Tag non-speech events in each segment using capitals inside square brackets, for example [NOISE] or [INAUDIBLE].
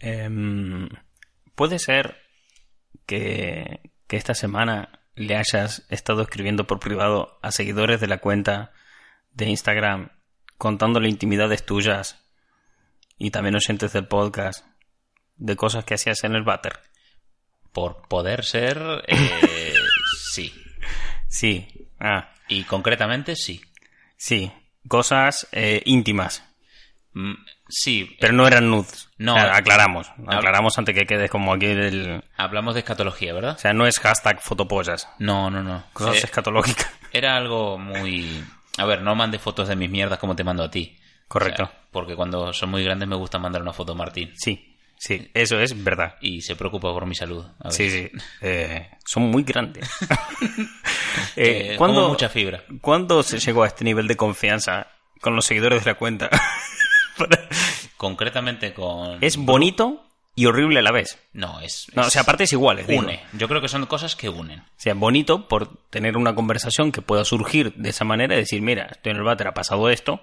Em, ¿Puede ser que, que esta semana le hayas estado escribiendo por privado a seguidores de la cuenta de Instagram contándole intimidades tuyas y también oyentes del podcast de cosas que hacías en el váter? Por poder ser, eh, [LAUGHS] sí. Sí. Ah, Y concretamente, sí. sí. Cosas eh, íntimas. Mm, Sí, Pero no eran nudes. No. Aclaramos. Aclaramos antes que quedes como aquí el... hablamos de escatología, ¿verdad? O sea, no es hashtag fotopollas. No, no, no. Cosas Eh, escatológicas. era algo muy... A ver, no mande fotos de mis mierdas como te mando a ti. Correcto. O sea, porque cuando son muy grandes me gusta mandar una foto a Martín. Sí, sí. Eso es verdad. Y se preocupa por mi salud. A. Sí, sí. Eh, son muy grandes. [LAUGHS] Eh, eh, como ¿cuándo, mucha fibra. ¿Cuándo se llegó a este nivel de confianza con los seguidores de la cuenta? [LAUGHS] [LAUGHS] Concretamente con... es bonito y horrible a la vez. No, es... No, o sea, aparte es igual. Une. Yo creo que son cosas que unen. O sea, bonito por tener una conversación que pueda surgir de esa manera y decir, mira, estoy en el váter, ha pasado esto.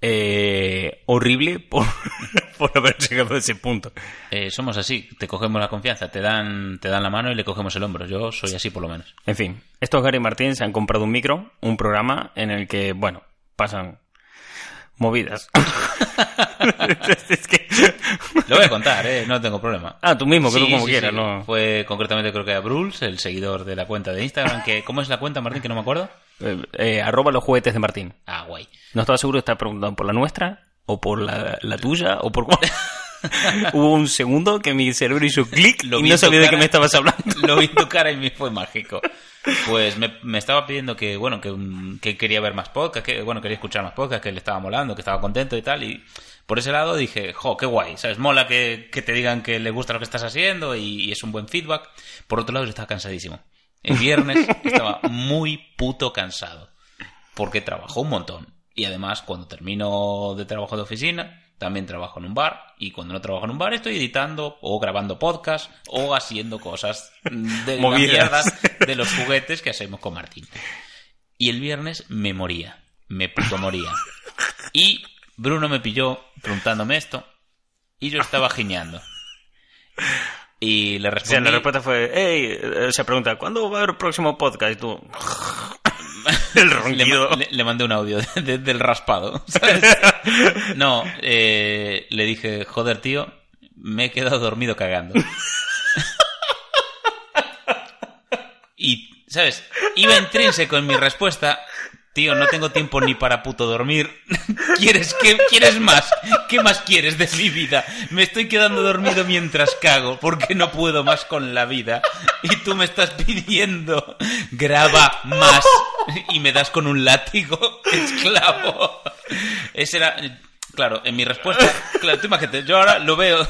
Eh, horrible por, [LAUGHS] por haber llegado a ese punto. Eh, somos así, te cogemos la confianza, te dan, te dan la mano y le cogemos el hombro. Yo soy así por lo menos. En fin, estos Gary Martín se han comprado un micro, un programa en el que, bueno, pasan movidas. [LAUGHS] es que... Lo voy a contar, ¿eh? no tengo problema. Ah, tú mismo, que tú como sí, quieras, sí. ¿no? Fue concretamente creo que a Bruls, el seguidor de la cuenta de Instagram, que ¿cómo es la cuenta, Martín? Que no me acuerdo. Eh, eh, arroba los juguetes de Martín. Ah, guay. No estaba seguro de estar preguntando por la nuestra, o por la, la tuya, o por cuál. [LAUGHS] [LAUGHS] Hubo un segundo que mi cerebro hizo clic y no sabía de qué me estabas hablando. Lo vi en tu cara y me fue mágico. Pues me, me estaba pidiendo que, bueno, que, mm, que quería ver más podcast, que, bueno, quería escuchar más podcast, que le estaba molando, que estaba contento y tal. Y por ese lado dije, jo, qué guay, ¿sabes? Mola que, que te digan que le gusta lo que estás haciendo y, y es un buen feedback. Por otro lado, yo estaba cansadísimo. El viernes [LAUGHS] estaba muy puto cansado. Porque trabajó un montón. Y además, cuando termino de trabajo de oficina, también trabajo en un bar. Y cuando no trabajo en un bar, estoy editando o grabando podcast o haciendo cosas de las mierdas de los juguetes que hacemos con Martín. Y el viernes me moría. Me puto moría. Y Bruno me pilló preguntándome esto. Y yo estaba giñando. Y le O sea, respondí... la respuesta fue, hey, eh, se pregunta, ¿cuándo va a haber el próximo podcast? Y tú, [LAUGHS] el le, ronquido. ma- le- le mandé un audio de- de- del raspado. [LAUGHS] ¿sabes? No, eh, le dije, joder, tío, me he quedado dormido cagando. [LAUGHS] Y, ¿sabes? Iba intrínseco en mi respuesta. Tío, no tengo tiempo ni para puto dormir. [LAUGHS] ¿Quieres, qué, ¿Quieres más? ¿Qué más quieres de mi vida? Me estoy quedando dormido mientras cago porque no puedo más con la vida. Y tú me estás pidiendo, graba más. Y me das con un látigo, [LAUGHS] esclavo. Ese era, claro, en mi respuesta, claro, tú imagínate, yo ahora lo veo,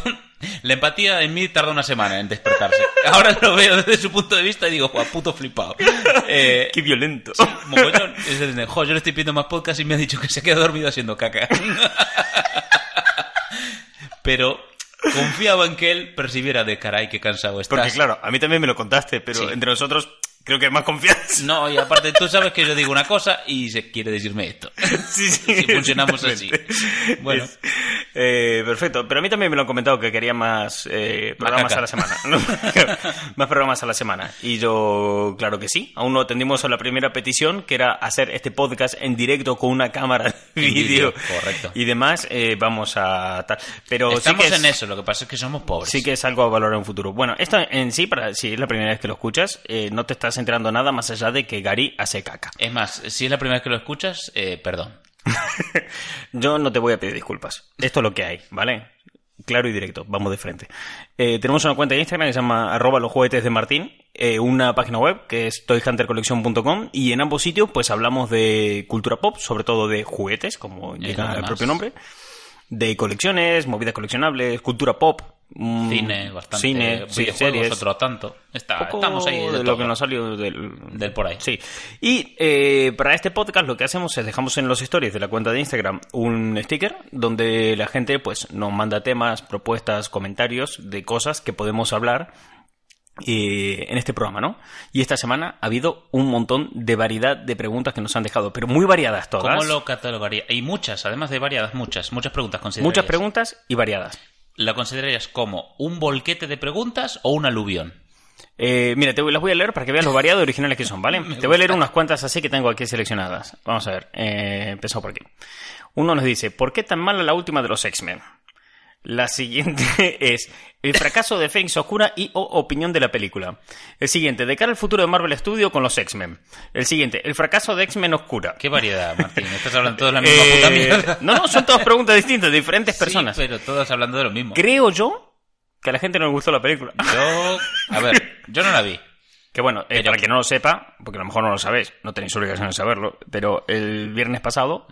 la empatía en mí tarda una semana en despertarse. Ahora lo veo desde su punto de vista y digo, "Joder, puto flipado. Eh, Qué violento. mogollón. Es decir, jo, yo le estoy pidiendo más podcast y me ha dicho que se queda dormido haciendo caca. [LAUGHS] Pero confiaba en que él percibiera de caray qué cansado estás. Porque claro, a mí también me lo contaste, pero Sí. entre nosotros creo que hay más confianza. No, y aparte tú sabes que yo digo una cosa y se quiere decirme esto. [LAUGHS] Sí, sí. Si funcionamos así. Bueno. Es- eh, perfecto. Pero a mí también me lo han comentado que quería más eh, programas a la semana. ¿no? [LAUGHS] más programas a la semana. Y yo, claro que sí. Aún no atendimos a la primera petición, que era hacer este podcast en directo con una cámara de vídeo, correcto. Y demás, eh, vamos a... Pero Estamos sí que es- en eso, lo que pasa es que somos pobres. Sí que es algo a valorar en un futuro. Bueno, esto en sí, para si es la primera vez que lo escuchas, no te estás enterando nada más allá de que Gary hace caca. Es más, si es la primera vez que lo escuchas, eh, perdón. [LAUGHS] Yo no te voy a pedir disculpas. Esto es lo que hay, ¿vale? Claro y directo, vamos de frente. Eh, tenemos una cuenta de Instagram que se llama arroba los juguetes de Martín, eh, una página web que es toyhuntercollection.com y en ambos sitios pues hablamos de cultura pop, sobre todo de juguetes, como nada el propio nombre, de colecciones, movidas coleccionables, cultura pop, Cine, bastante. cine, sí, series, otro tanto. Está, estamos ahí de, de, lo que nos salió del, Del por ahí. Sí. Y eh, para este podcast lo que hacemos es dejamos en los stories de la cuenta de Instagram un sticker donde la gente pues nos manda temas, propuestas, comentarios de cosas que podemos hablar eh, en este programa, ¿no? Y esta semana ha habido un montón de variedad de preguntas que nos han dejado, pero muy variadas todas. ¿Cómo lo catalogaría? Y muchas, además de variadas, muchas, muchas preguntas considerarías. Muchas preguntas y variadas. ¿La considerarías como un volquete de preguntas o un aluvión? Eh, mira, te las voy a leer para que veas los variados originales que son, ¿vale? [LAUGHS] Te voy a leer unas cuantas así que tengo aquí seleccionadas. Vamos a ver, eh, empezamos por aquí. Uno nos dice, ¿por qué tan mala la última de los X-Men? La siguiente [LAUGHS] es el fracaso de Fénix Oscura y o opinión de la película. El siguiente, de cara al futuro de Marvel Studio con los X-Men. El siguiente, el fracaso de X-Men Oscura. Qué variedad, Martín. [LAUGHS] Estás hablando todos de la misma Eh, puta mierda. no, no, son todas preguntas distintas, de diferentes personas. Sí, pero todos hablando de lo mismo. Creo yo que a la gente no le gustó la película. Yo, a ver, yo no la vi. Que bueno, eh, para que no lo sepa, porque a lo mejor no lo sabéis, no tenéis obligación de saberlo, pero el viernes pasado,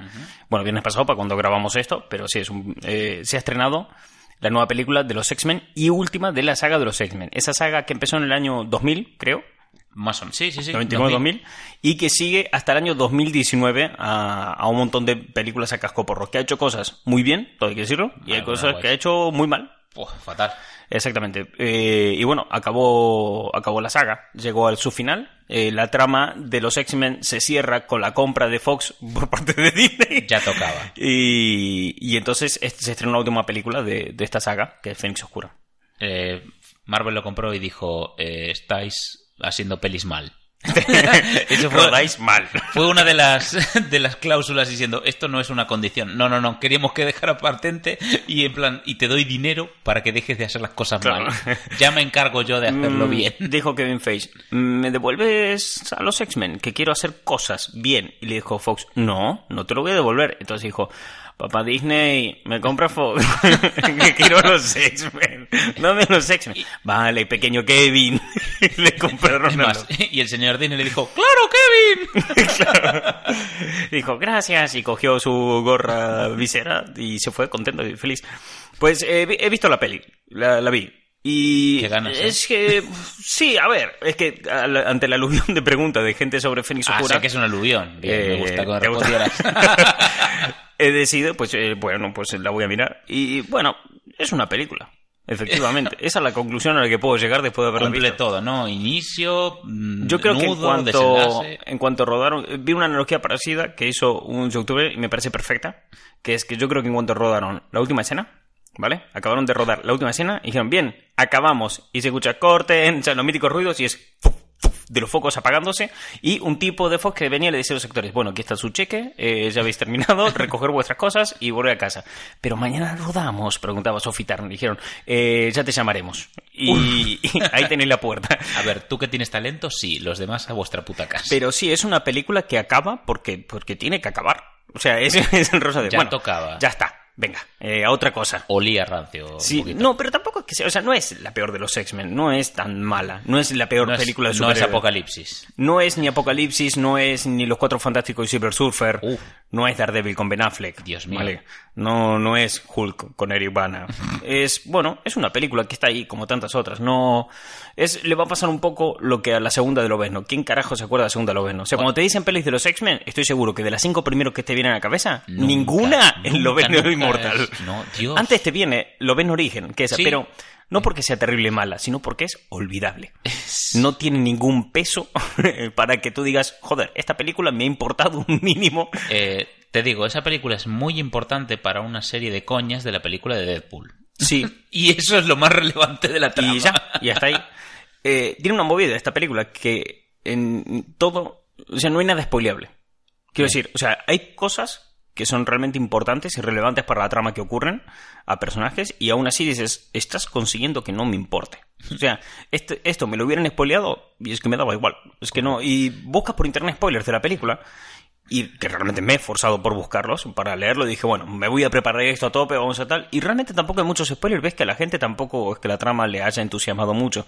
bueno, el viernes pasado para cuando grabamos esto, pero sí, es un, eh, se ha estrenado la nueva película de los X-Men y última de la saga de los X-Men. Esa saga que empezó en el año 2000, creo, Más o menos. Sí, sí, sí. 99-2000, y que sigue hasta el año 2019 a, a un montón de películas a cascoporro, que ha hecho cosas muy bien, todo hay que decirlo, y hay cosas que ha hecho muy mal. Uf, fatal. Exactamente. Eh, y bueno, acabó, acabó la saga. Llegó al su final. Eh, la trama de los X-Men se cierra con la compra de Fox [LAUGHS] por parte de Disney. Ya tocaba. Y, y entonces este- se estrenó la última película de, de esta saga, que es Fénix Oscura. Eh, Marvel lo compró y dijo, estáis haciendo pelis mal. [LAUGHS] Eso fue, Rodáis mal. fue una de las, [LAUGHS] de las cláusulas diciendo, esto no es una condición. No, no, no, queríamos que dejara patente y en plan, y te doy dinero para que dejes de hacer las cosas Claro. mal. Ya me encargo yo de hacerlo Mm, bien. [LAUGHS] Dijo Kevin Feige, ¿me devuelves a los X-Men? Que quiero hacer cosas bien. Y le dijo Fox, no, no te lo voy a devolver. Entonces dijo, papá Disney, me compra Fox. [LAUGHS] que quiero los X-Men. Dame los X-Men. Vale, pequeño Kevin. [LAUGHS] le compraron a más, los- y el señor Disney le dijo, ¡Claro, Kevin! [LAUGHS] Dijo, gracias, y cogió su gorra visera y se fue contento y feliz. Pues eh, he visto la peli, la, la vi. Y Qué ganas, ¿eh? es que, sí, a ver, es que la- ante la aluvión de preguntas de gente sobre Fénix Ah, Oscura, sé que es un aluvión. Eh, me gusta me ¿te gusta? He decidido, pues eh, bueno, pues la voy a mirar. Y bueno, es una película, efectivamente. [LAUGHS] Esa es la conclusión a la que puedo llegar después de haberla Cumple visto. todo, ¿no? Inicio, mm, Yo creo que en cuanto, en cuanto rodaron, vi una analogía parecida que hizo un youtuber y me parece perfecta, que es que yo creo que en cuanto rodaron la última escena, ¿vale? Acabaron de rodar la última escena y dijeron, bien, acabamos. Y se escucha corten, [LAUGHS] o sea, los míticos ruidos y es de los focos apagándose y un tipo de Fox que venía y le decía a los actores, bueno, aquí está su cheque, eh, ya habéis terminado, [LAUGHS] recoger vuestras cosas y volver a casa. Pero mañana rodamos, preguntaba Sophie Turner. Dijeron, eh, ya te llamaremos. Y, [LAUGHS] y ahí tenéis la puerta. A ver, tú que tienes talento, sí, los demás a vuestra puta casa. Pero sí, es una película que acaba porque, porque tiene que acabar. O sea, es, es el rosa de... Ya bueno, tocaba. Ya está, venga, eh, a otra cosa. Olía rancio. Sí, no, pero tampoco es que sea, o sea, no es la peor de los X-Men, no es tan mala, no es la peor No es- película de no es superhéroes. Apocalipsis. No es ni Apocalipsis, no es ni Los Cuatro Fantásticos y Silver Surfer, Uf. no es Daredevil con Ben Affleck. Dios mío. ¿vale? No, no es Hulk con Eric Bana. [LAUGHS] es, bueno, es una película que está ahí como tantas otras. No, es, le va a pasar un poco lo que a la segunda de Lobezno. ¿Quién carajo se acuerda de la segunda de Lobezno? O sea, cuando te dicen pelis de los X-Men, estoy seguro que de las cinco primeros que te vienen a la cabeza, Nunca, ninguna en nunca, Lobezno nunca No, Dios. Antes te viene Lobezno Origen, que es esa, Sí. pero no porque sea terrible mala, sino porque es olvidable. No tiene ningún peso [LAUGHS] para que tú digas, joder, esta película me ha importado un mínimo. Eh, te digo, esa película es muy importante para una serie de coñas de la película de Deadpool. Sí, [LAUGHS] Y eso es lo más relevante de la trama. y ya, y hasta ahí. Eh, tiene una movida esta película que en todo, o sea, no hay nada spoileable. Quiero decir, o sea, hay cosas que son realmente importantes y relevantes para la trama que ocurren a personajes y aún así dices, estás consiguiendo que no me importe. O sea, este- esto me lo hubieran spoileado y es que me daba igual. Es que no, y buscas por internet spoilers de la película y que realmente me he forzado por buscarlos para leerlo y dije, bueno, me voy a preparar esto a tope, vamos a tal. Y realmente tampoco hay muchos spoilers, ves que a la gente tampoco es que la trama le haya entusiasmado mucho.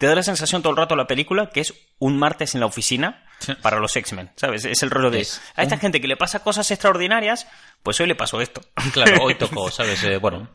Te da la sensación todo el rato la película que es un martes en la oficina Sí. para los X-Men, ¿sabes? Es el rollo de... Es A esta un- gente que le pasa cosas extraordinarias, pues hoy le pasó esto. [LAUGHS] Claro, hoy [LAUGHS] tocó, ¿sabes? Eh, bueno,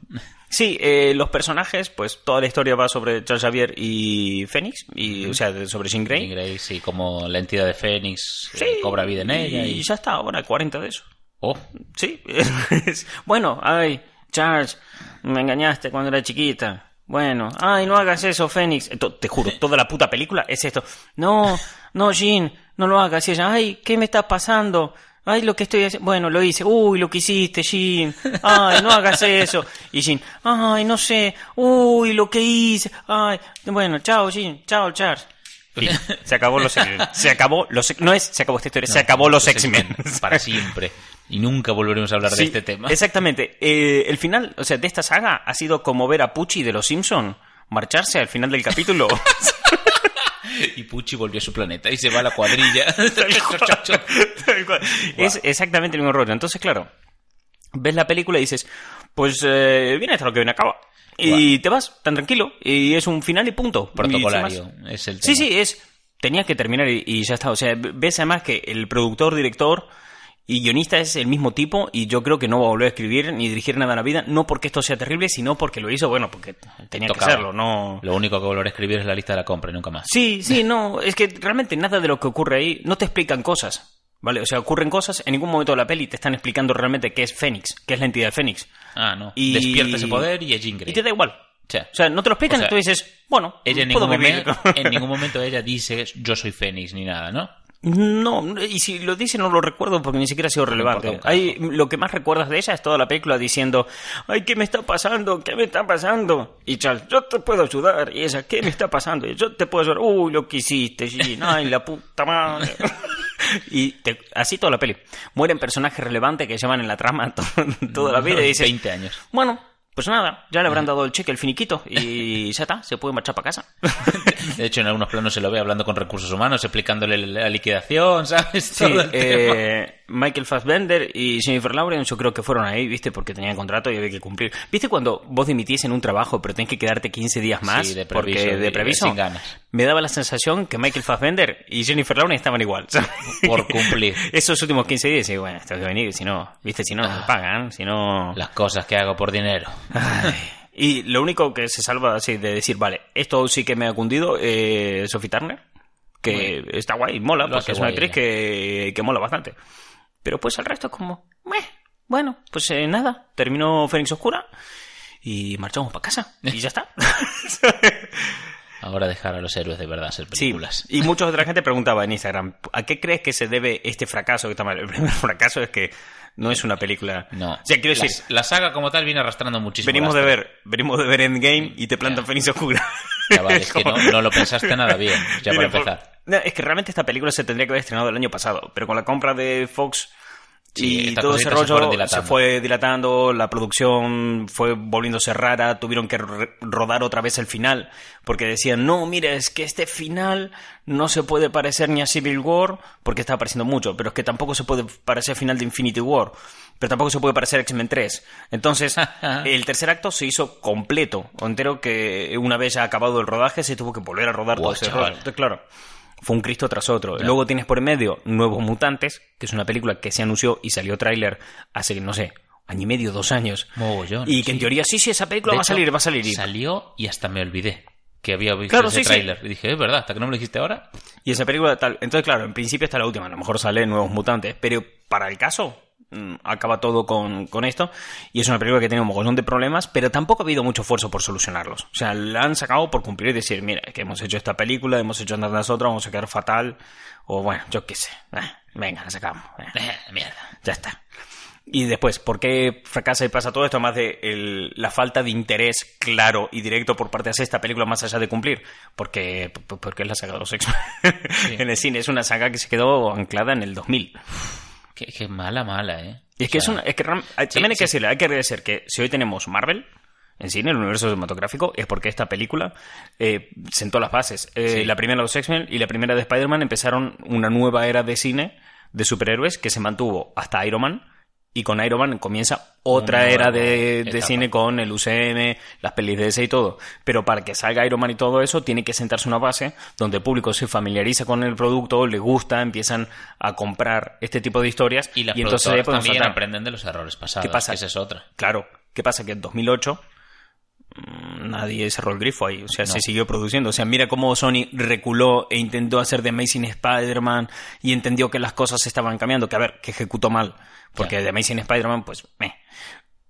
Sí, eh, los personajes, pues toda la historia va sobre Charles Xavier y Fénix, y, o sea, sobre Jean Grey. Jean Grey, sí, como la entidad de Fénix eh, Sí, cobra vida en ella. Y Y... ya está, ahora 40 de eso. Oh, Sí. [LAUGHS] bueno, ay, Charles, me engañaste cuando era chiquita. Bueno, ay, no hagas eso, Fénix. Te juro, toda la puta película es esto. No, no, Jean, no lo hagas. Y ella, ay, ¿qué me está pasando? Ay, lo que estoy haciendo. Bueno, lo hice. Uy, lo que hiciste, Jean. Ay, no hagas eso. Y Jean, ay, no sé. Uy, lo que hice. Ay, bueno, chao, Jean. Chao, Charles. Fin. Se acabó los X-Men. Se acabó los No es se acabó esta historia, se acabó los X-Men. Para siempre. Y nunca volveremos a hablar de este tema. Exactamente. Eh, el final, o sea, de esta saga ha sido como ver a Pucci de los Simpson marcharse al final del capítulo. [LAUGHS] Y Pucci volvió a su planeta y se va a la cuadrilla. [LAUGHS] [LAUGHS] Es exactamente el mismo rollo. Entonces, claro, ves la película y dices, pues eh, viene hasta lo que viene acaba. Y te vas tan tranquilo. Y es un final y punto. Protocolario. Es el Sí, tema. sí, es. Tenía que terminar y, y ya está. O sea, ves además que el productor, director y guionista es el mismo tipo y yo creo que no va a volver a escribir ni dirigir nada en la vida, no porque esto sea terrible, sino porque lo hizo, bueno, porque tenía Tocaba. que hacerlo, no... Lo único que volveré a escribir es la lista de la compra y nunca más. Sí, sí, no, es que realmente nada de lo que ocurre ahí no te explican cosas, ¿vale? O sea, ocurren cosas, en ningún momento de la peli te están explicando realmente qué es Fénix, qué es la entidad de Fénix. Ah, no. Y- Despierta ese poder y es Jean Grey. Y te da igual. O sea, O sea, no te lo explican O sea, y tú dices, bueno, ella en puedo ningún, vivir. momento, en ningún [LAUGHS] momento ella dice yo soy Fénix ni nada, ¿no? No, y si lo dice no lo recuerdo porque ni siquiera ha sido relevante. Hay, lo que más recuerdas de ella es toda la película diciendo, ay, ¿qué me está pasando? ¿Qué me está pasando? Y Charles, yo te puedo ayudar. Y ella, ¿qué me está pasando? Y yo te puedo ayudar. Uy, lo que hiciste. Ay, la puta madre. [LAUGHS] y te- así toda la peli. Mueren personajes relevantes que llevan en la trama to- [LAUGHS] toda la vida y dices, 20 años. bueno, pues nada, ya le habrán dado el cheque, el finiquito y [LAUGHS] ya está, se puede marchar para casa. De hecho, en algunos planos se lo ve hablando con recursos humanos, explicándole la liquidación, ¿sabes? Sí, tema. Michael Fassbender y Jennifer Lawrence yo creo que fueron ahí, ¿viste? Porque tenían contrato y había que cumplir. ¿Viste cuando vos dimitís en un trabajo pero tenés que quedarte 15 días más? Sí, de previso, porque de previso. sin ganas. Me daba la sensación que Michael Fassbender y Jennifer Lawrence estaban igual. ¿sabes? Por cumplir. [LAUGHS] Esos últimos 15 días, y bueno, tengo que venir, si no, ¿viste? Si no, no me pagan, si no... Las cosas que hago por dinero. Ay. Y lo único que se salva así de decir, vale, esto sí que me ha cundido, eh, Sophie Turner, que está guay, mola, porque es una actriz que, que mola bastante. Pero pues el resto es como, meh, bueno, pues eh, nada, terminó Fénix Oscura y marchamos para casa y ya está. [LAUGHS] [LAUGHS] Ahora dejar a los héroes de verdad hacer Sí, películas. y mucha otra gente preguntaba en Instagram, ¿a qué crees que se debe este fracaso que está mal? El primer [LAUGHS] fracaso es que no es una película. No. O sea, quiero decir, la saga como tal viene arrastrando muchísimo. venimos de ver, venimos de ver Endgame y te plantan Ya. Fénix Oscura. [LAUGHS] Es que [LAUGHS] no, lo pensaste nada bien, ya para empezar. No, es que realmente esta película se tendría que haber estrenado el año pasado, pero con la compra de Fox Sí, y todo ese se rollo se fue dilatando, la producción fue volviéndose rara, tuvieron que rodar otra vez el final, porque decían, no, mira, es que este final no se puede parecer ni a Civil War, porque está apareciendo mucho, pero es que tampoco se puede parecer al final de Infinity War, pero tampoco se puede parecer a X-Men 3. Entonces, [LAUGHS] el tercer acto se hizo completo, entero que una vez ya acabado el rodaje se tuvo que volver a rodar todo ese rollo. Entonces, claro, fue un Cristo tras otro. Luego tienes por en medio Nuevos Mutantes, que es una película que se anunció y salió tráiler hace, no sé, año y medio, dos años. Mogollón, y que sí. en teoría, sí, sí, esa película De va hecho, a salir, va a salir. Y, Salió y hasta me olvidé que había visto Claro, ese sí, sí. tráiler. Y dije, es verdad, hasta que no me lo dijiste ahora. y esa película tal. Entonces, claro, en principio está la última. A lo mejor sale Nuevos Mutantes. Pero para el caso, acaba todo con, con esto. Y es una película que tiene un mogollón de problemas, pero tampoco ha habido mucho esfuerzo por solucionarlos. O sea, la han sacado por cumplir y decir, mira, que hemos hecho esta película, hemos hecho tantas otras, vamos a quedar fatal. O bueno, yo qué sé. Eh, venga, la sacamos. Eh. Eh, mierda. Ya está. Y después, ¿por qué fracasa y pasa todo esto? Más de el- la falta de interés claro y directo por parte de esta película más allá de cumplir. Porque, porque es la saga de los X-Men [LAUGHS] en el cine. Es una saga que se quedó anclada en el 2000. Qué, qué mala, mala, ¿eh? Y es que sea, es una... Es que hay- también hay que decirle, hay que agradecer que si hoy tenemos Marvel en cine, el universo cinematográfico, es porque esta película eh, sentó las bases. Eh, Sí. La primera de los X-Men y la primera de Spider-Man empezaron una nueva era de cine de superhéroes que se mantuvo hasta Iron Man. Y con Iron Man comienza otra Una era de, cine con el UCM, las pelis de ese y todo. Pero para que salga Iron Man y todo eso, tiene que sentarse una base donde el público se familiariza con el producto, le gusta, empiezan a comprar este tipo de historias. Y las entonces ahí podemos también aprenden de los errores pasados. ¿Qué pasa? Esa es otra. Claro, ¿qué pasa? Que en 2008 mm, nadie cerró el grifo ahí, o sea, No. se siguió produciendo. O sea, mira cómo Sony reculó e intentó hacer The Amazing Spider-Man y entendió que las cosas estaban cambiando, que a ver, que ejecutó mal, porque. The Amazing Spider-Man, pues, meh.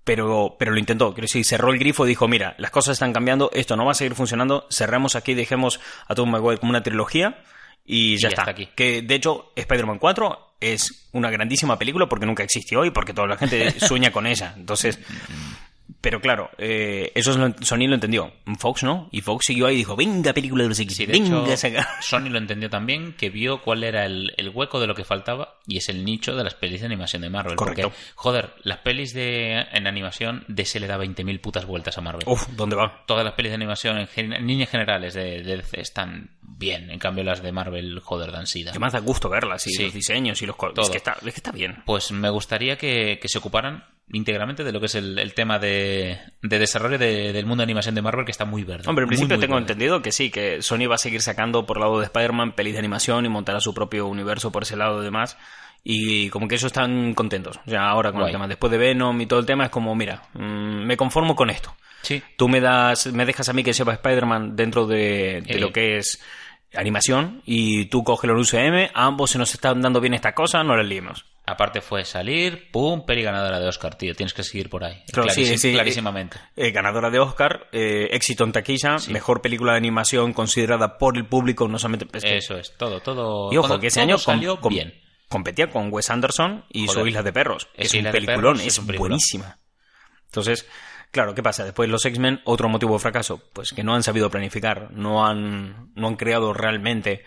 pero, pero lo intentó. Quiero decir, cerró el grifo y dijo, mira, las cosas están cambiando, esto no va a seguir funcionando, cerramos aquí, dejemos a Tom Maguire como una trilogía y ya, ya está. está aquí. Que de hecho, Spider-Man 4 es una grandísima película porque nunca existió y porque toda la gente [LAUGHS] sueña con ella. Entonces, pero claro, eh, eso es lo- Sony lo entendió. Fox no. Y Fox siguió ahí y dijo, venga película de los X, Sí, de venga hecho, saca. [LAUGHS] Sony lo entendió también, que vio cuál era el, el hueco de lo que faltaba y es el nicho de las pelis de animación de Marvel. Correcto. Porque, joder, las pelis de, en animación DC le da 20.000 putas vueltas a Marvel. Uf, ¿dónde va? Todas las pelis de animación en, gen- en líneas generales de, de DC están bien, en cambio las de Marvel, joder, dan sida. Que más da gusto verlas y Sí. los diseños y los... co- Es que, está, es que está bien. Pues me gustaría que, que se ocuparan íntegramente de lo que es el, el tema de, de desarrollo de- del mundo de animación de Marvel, que está muy verde. Hombre, en Muy, principio muy tengo verde. entendido que sí, que Sony va a seguir sacando por lado de Spider-Man pelis de animación y montará su propio universo por ese lado y demás. Y como que ellos están contentos. Ya ahora con Guay. el tema, después de Venom y todo el tema, es como, mira, mm, me conformo con esto. Sí, Tú me das, me dejas a mí que sepa Spider-Man dentro de, de Eh. lo que es animación y tú coges los UCM, ambos se nos están dando bien esta cosa, no la liemos. Aparte fue salir, pum, peli ganadora de Oscar, tío. Tienes que seguir por ahí. Claro, sí, sí. Clarísimamente. Eh, ganadora de Oscar, eh, éxito en taquilla, mejor película de animación considerada por el público, no solamente... es que- Eso es, todo, todo. Y ojo, cuando que ese año salió com- bien. competía con Wes Anderson y Joder. su Isla de Perros, Es es, un Isla de peliculón, Perros, es, es un peliculón. buenísima. Entonces, claro, ¿qué pasa? Después los X-Men, otro motivo de fracaso, pues que no han sabido planificar, no han, no han creado realmente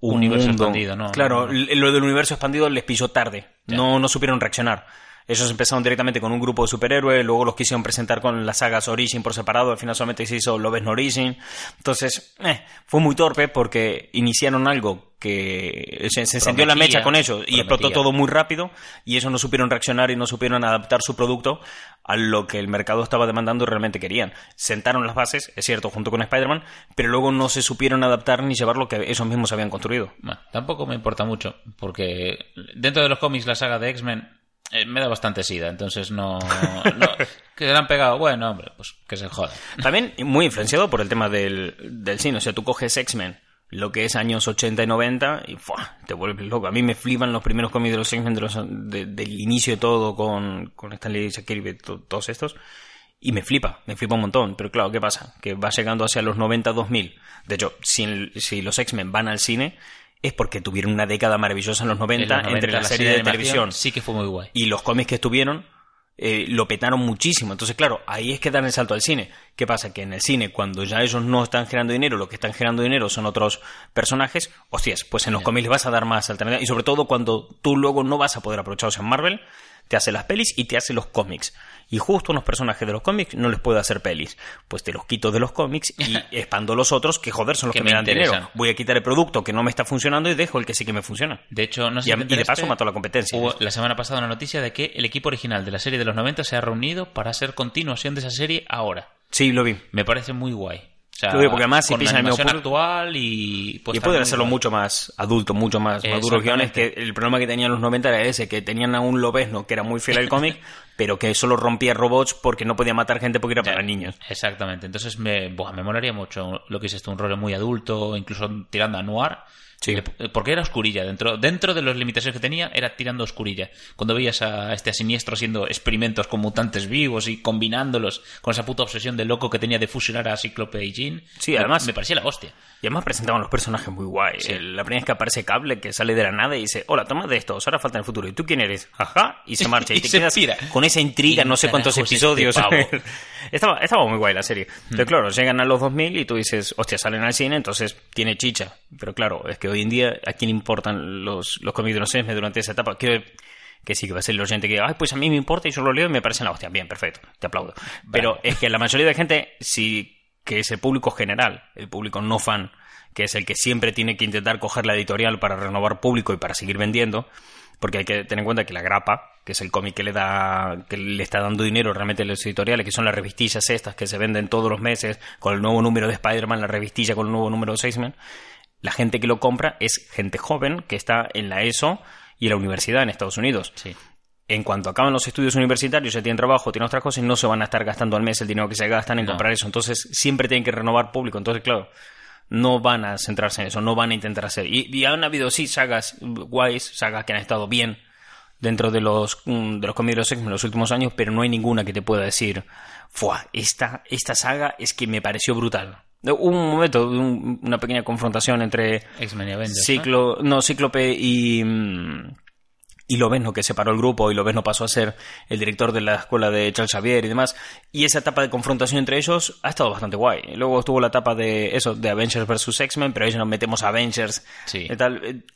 un Universo mundo. expandido, ¿no? Claro, No, no. l- lo del universo expandido les pisó tarde, no, no supieron reaccionar. Ellos empezaron directamente con un grupo de superhéroes, luego los quisieron presentar con las sagas Origin por separado, al final solamente se hizo Loves no Origin. Entonces, eh, fue muy torpe porque iniciaron algo que se, se encendió la mecha con ellos y explotó todo muy rápido y eso no supieron reaccionar y no supieron adaptar su producto a lo que el mercado estaba demandando y realmente querían. Sentaron las bases, es cierto, junto con Spider-Man, pero luego no se supieron adaptar ni llevar lo que ellos mismos habían construido. Bueno, tampoco me importa mucho, porque dentro de los cómics la saga de X-Men eh, me da bastante sida, entonces no... no [LAUGHS] que se la han pegado, bueno, hombre, pues que se joda. También muy influenciado por el tema del, del cine. O sea, tú coges X-Men, lo que es años 80 y 90, y ¡fua! te vuelves loco. A mí me flipan los primeros cómics de los X-Men de de- del inicio de todo con, con Stanley Kirby, to- todos estos. Y me flipa, me flipa un montón. Pero claro, ¿qué pasa? Que va llegando hacia los 90-2000. De hecho, si, si los X-Men van al cine, es porque tuvieron una década maravillosa en los 90, En los 90, entre la, serie de, televisión Sí que fue muy guay. y los cómics que estuvieron eh, lo petaron muchísimo. Entonces, claro, ahí es que dan el salto al cine. ¿Qué pasa? Que en el cine, cuando ya ellos no están generando dinero, lo que están generando dinero son otros personajes, hostias, pues en los cómics les vas a dar más alternativas. Y sobre todo cuando tú luego no vas a poder aprovechar. O sea, en Marvel te hace las pelis y te hace los cómics. Y justo unos personajes de los cómics no les puede hacer pelis. Pues te los quito de los cómics y [LAUGHS] expando los otros que joder son los que, Que me me dan dinero. Voy a quitar el producto que no me está funcionando y dejo el que sí que me funciona. De hecho, no sé Y, si y de paso mató la competencia. Hubo la semana pasada una noticia de que el equipo original de la serie de los 90 se ha reunido para hacer continuación de esa serie ahora. Sí, lo vi. Me parece muy guay. Sea, Lo digo porque además si con pisan el mismo animación público- actual y... pues, y pueden hacerlo mucho más adulto, mucho más maduro guiones que el problema que tenían los 90 era ese, que tenían a un Lobezno que era muy fiel al [LAUGHS] cómic, pero que solo rompía robots porque no podía matar gente porque era Ya, para niños. Exactamente. Entonces me, buah, me molaría mucho lo que es esto, un rollo muy adulto, incluso tirando a noir. Sí. Le- Porque era oscurilla. Dentro, dentro de las limitaciones que tenía, era tirando oscurilla. Cuando veías a este siniestro haciendo experimentos con mutantes vivos y combinándolos con esa puta obsesión de loco que tenía de fusionar a Cíclope y Jean. Sí, además- Me parecía la hostia. Y además presentaban los personajes muy guay. Sí. La primera vez que aparece Cable, que sale de la nada y dice, hola, toma de estos, ahora falta en el futuro. ¿Y tú quién eres? Ajá. Y se [LAUGHS] marcha. Y, Y te se quedas pira. con esa intriga, ¿Quién no sé cuántos este episodios. pavo? [LAUGHS] estaba, estaba muy guay la serie. Hmm. Pero claro, llegan a los 2000 y tú dices, hostia, salen al cine, entonces tiene chicha. Pero claro, es que hoy en día, ¿a quién importan los, los cómics de los X-Men durante esa etapa? Que, que sí que va a ser el oyente que diga, ay, pues a mí me importa y yo lo leo y me parece la hostia. Bien, perfecto, te aplaudo. Pero es que la mayoría de gente, sí que es el público general, el público no fan, que es el que siempre tiene que intentar coger la editorial para renovar público y para seguir vendiendo, porque hay que tener en cuenta que la grapa, que es el cómic que le da, que le está dando dinero realmente a los editoriales, que son las revistillas estas que se venden todos los meses con el nuevo número de Spider-Man, la revistilla con el nuevo número de X-Men, la gente que lo compra es gente joven que está en la ESO y en la universidad en Estados Unidos. Sí. En cuanto acaban los estudios universitarios, ya tienen trabajo, tienen otras cosas, y no se van a estar gastando al mes el dinero que se gastan en No. comprar eso. Entonces, siempre tienen que renovar público. Entonces, claro, no van a centrarse en eso, no van a intentar hacer. Y, y han habido, sí, sagas guays, sagas que han estado bien, dentro de los, mm, de los X-Men en los últimos años, pero no hay ninguna que te pueda decir, ¡fua! Esta, esta saga es que me pareció brutal. Hubo un momento, un- una pequeña confrontación entre X-Men y Avengers. Ciclo, no, Cíclope y, mm, y Lobezno, que separó el grupo, y Lobezno pasó a ser el director de la escuela de Charles Xavier y demás. Y esa etapa de confrontación entre ellos ha estado bastante guay. Luego estuvo la etapa de eso, de Avengers vs. X-Men, pero ahí nos metemos a Avengers. Sí.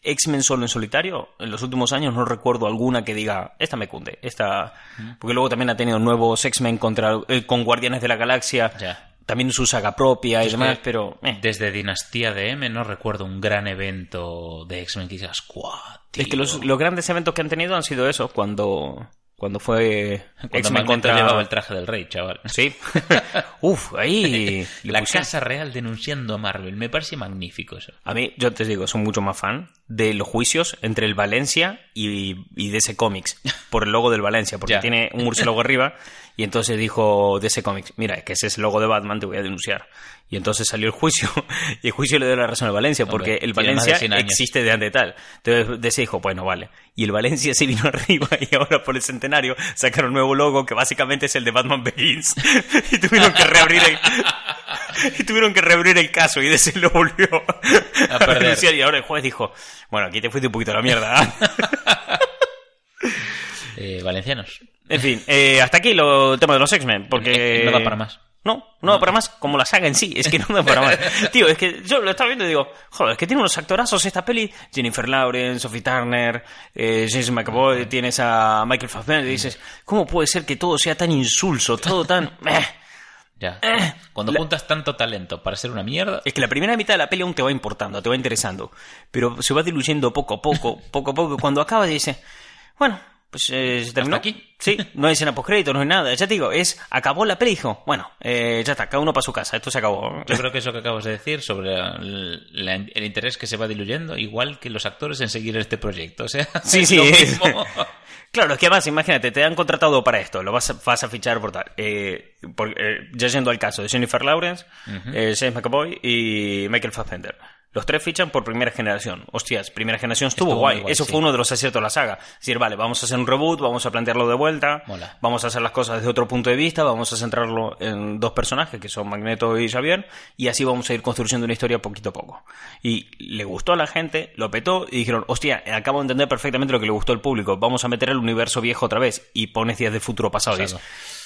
X-Men solo en solitario, en los últimos años no recuerdo alguna que diga, esta me cunde, esta... Porque luego también ha tenido nuevos X-Men contra, eh, con Guardianes de la Galaxia. Ya. También su saga propia y Es demás, que pero... eh. Desde Dinastía de M no recuerdo un gran evento de X-Men que digas, "Guau, Es que tío". los, los grandes eventos que han tenido han sido eso, cuando, cuando fue Cuando X-Men contra... llevaba el traje del rey, chaval. Sí. [LAUGHS] Uf, ahí... [LAUGHS] La pusieron- Casa Real denunciando a Marvel. Me parece magnífico eso. A mí, yo te digo, soy mucho más fan de los juicios entre el Valencia y, y DC Comics, por el logo del Valencia, porque tiene un murciélago arriba, [LAUGHS] y entonces dijo DC Comics, mira, que ese es el logo de Batman, te voy a denunciar. Y entonces salió el juicio, [LAUGHS] y el juicio le dio la razón al Valencia, porque Hombre, el de Valencia 100 años. existe de antes tal. Entonces DC dijo, bueno, vale. Y el Valencia se vino [LAUGHS] arriba, y ahora por el centenario sacaron un nuevo logo, que básicamente es el de Batman Begins, [LAUGHS] y tuvieron que reabrir el... Y tuvieron que reabrir el caso y DC lo volvió A perder. denunciar. Y ahora el juez dijo, bueno, aquí te fuiste un poquito a la mierda. ¿ah?". Eh, valencianos. En fin, eh, hasta aquí lo, el tema de los X-Men, porque... Eh, no da para más. No, no da para más, como la saga en sí, es que no da para más. [LAUGHS] Tío, es que yo lo estaba viendo y digo, joder, es que tiene unos actorazos esta peli. Jennifer Lawrence, Sophie Turner, eh, James McAvoy, tienes a Michael Fassbender y dices, ¿cómo puede ser que todo sea tan insulso, todo tan... [LAUGHS] eh? Ya. Eh, Cuando juntas tanto talento para ser una mierda, Es que la primera mitad de la peli aún te va importando, te va interesando. Pero se va diluyendo poco a poco, poco a poco. Cuando acaba dice, bueno, pues eh, se terminó. ¿Hasta aquí? Sí, [LAUGHS] no hay escena postcrédito, no hay nada. Ya te digo, es, acabó la peli, hijo. Bueno, eh, ya está, cada uno para su casa, esto se acabó. yo creo que eso que acabas de decir sobre el, la- el interés que se va diluyendo, igual que los actores en seguir este proyecto. O sea, [LAUGHS] Sí, es sí, lo es- mismo. [LAUGHS] Claro, es que además, imagínate, te han contratado para esto, lo vas a, vas a fichar por tal. Eh, por- eh, ya yendo al caso de Jennifer Lawrence, eh, James McAvoy y Michael Fassbender. Los tres fichan por primera generación. Hostias, primera generación estuvo, Estuvo guay. Eso sí. fue uno de los aciertos de la saga. Es decir, vale, vamos a hacer un reboot, vamos a plantearlo de vuelta, Mola. vamos a hacer las cosas desde otro punto de vista, vamos a centrarlo en dos personajes que son Magneto y Xavier, y así vamos a ir construyendo una historia poquito a poco. Y le gustó a la gente, lo petó y dijeron, hostia, acabo de entender perfectamente lo que le gustó al público, vamos a meter el universo viejo otra vez. Y pones días del futuro pasado. Y dices,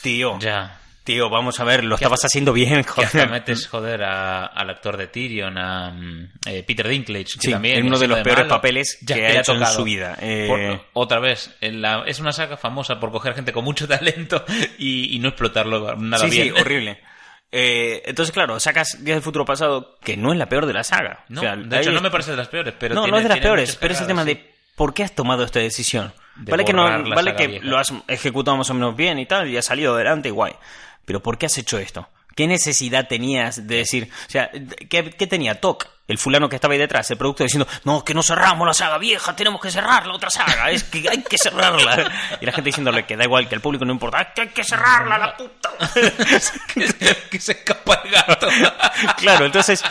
tío, Ya. Tío, vamos a ver, lo estabas haciendo bien, [LAUGHS] Que hasta joder. metes, joder, a- al actor de Tyrion, a mm, eh, Peter Dinklage, que Sí, también en uno de los peores malo, papeles que ha le hecho en tocado. su vida. Eh, Por- otra vez, en la- es una saga famosa por coger gente con mucho [LAUGHS] talento y, y no explotarlo nada sí, bien. sí, horrible. Eh, entonces, claro, sacas Días del Futuro Pasado, que no es la peor de la saga. No, O sea, de hecho, no me parece de las peores, pero no, tiene- no es de las peores, pero es el tema sí. de por qué has tomado esta decisión. De vale que, no, vale que vieja. lo has ejecutado más o menos bien y tal, y ha salido adelante y guay. Pero ¿por qué has hecho esto? ¿Qué necesidad tenías de decir? O sea, ¿qué, qué tenía TOC? El fulano que estaba ahí detrás, el producto diciendo, no, que no cerramos la saga vieja, tenemos que cerrar la otra saga, es que hay que cerrarla. Y la gente diciéndole que da igual, que al público no importa, "Es que hay que cerrarla, la puta. [LAUGHS] que se escapa el gato. claro, entonces,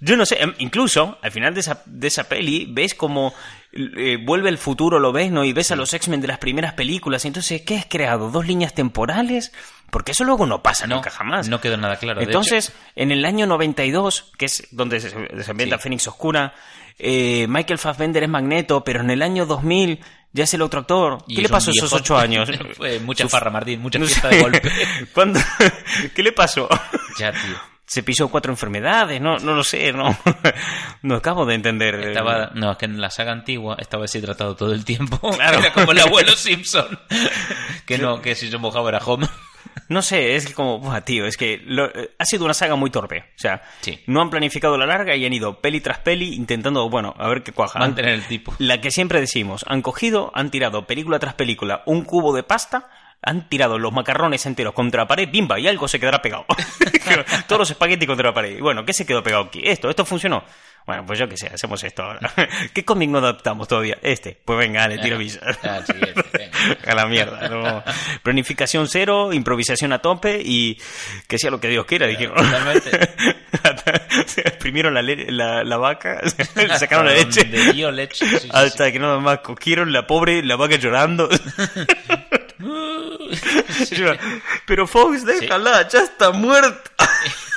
yo no sé, em, incluso al final de esa, de esa peli ves como eh, vuelve el futuro, lo ves, ¿no? Y ves a los X-Men de las primeras películas, y entonces, ¿qué has creado? ¿Dos líneas temporales? Porque eso luego no pasa nunca jamás. No quedó nada claro. Entonces, en el año 92, que es donde se, se ambienta Sí. Fénix Oscura, eh, Michael Fassbender es Magneto, pero en el año 2000 ya es el otro actor. ¿Qué le pasó esos ocho años? [LAUGHS] Mucha farra, Martín, mucha [LAUGHS] fiesta de golpe. [LAUGHS] ¿Qué le pasó? ya, tío. Se pisó cuatro enfermedades, no, no lo sé, no, [LAUGHS] no acabo de entender. Estaba, no, es que en la saga antigua estaba deshidratado todo el tiempo. [LAUGHS] Claro. Era como el abuelo Simpson. [LAUGHS] que no, que si se mojaba era home. No sé, es como, buah, tío, es que lo- ha sido una saga muy torpe. O sea, Sí. no han planificado la larga y han ido peli tras peli intentando, bueno, a ver qué cuaja. Mantener el tipo. La que siempre decimos, han cogido, han tirado película tras película un cubo de pasta, han tirado los macarrones enteros contra la pared, bimba, y algo se quedará pegado. [LAUGHS] Todos los espaguetis contra la pared. Y bueno, ¿qué se quedó pegado aquí? Esto, esto funcionó. Bueno, pues yo qué sé, hacemos esto ahora. [LAUGHS] ¿Qué cómic no adaptamos todavía? Este. Pues venga, le tiro visa. Ah, sí, este. [LAUGHS] A la mierda. ¿no? Planificación cero, improvisación a tope y que sea lo que Dios quiera, dijeron. Totalmente. Se exprimieron la, la, la vaca, sacaron la leche. Dio leche. sí, sí. Hasta que nada más cogieron la pobre, la vaca llorando. [LAUGHS] Pero Fox, déjala, ya está muerta.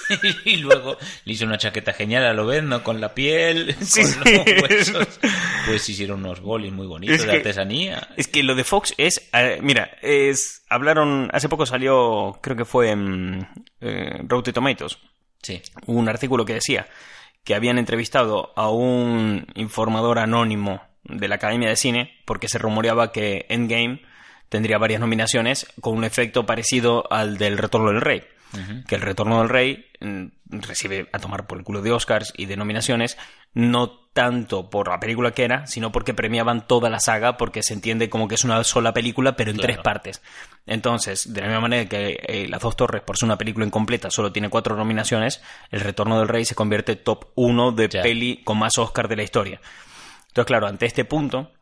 [LAUGHS] y luego le hizo una chaqueta genial a Lobezno con la piel, Sí, [LAUGHS] con sí. los huesos. Pues hicieron unos bolis muy bonitos Es de que- artesanía. Es que lo de Fox es, eh, mira, es hablaron hace poco salió, creo que fue en eh, Rotten Tomatoes, Sí. un artículo que decía que habían entrevistado a un informador anónimo de la Academia de Cine porque se rumoreaba que Endgame tendría varias nominaciones con un efecto parecido al del Retorno del Rey. Que el Retorno del Rey mm, recibe a tomar por el culo de Oscars y de nominaciones, no tanto por la película que era, sino porque premiaban toda la saga, porque se entiende como que es una sola película, pero en Claro. tres partes. Entonces, de la misma manera que eh, Las dos torres, por ser una película incompleta, solo tiene cuatro nominaciones, El Retorno del Rey se convierte top uno de peli con más Oscar de la historia. Entonces, claro, ante este punto,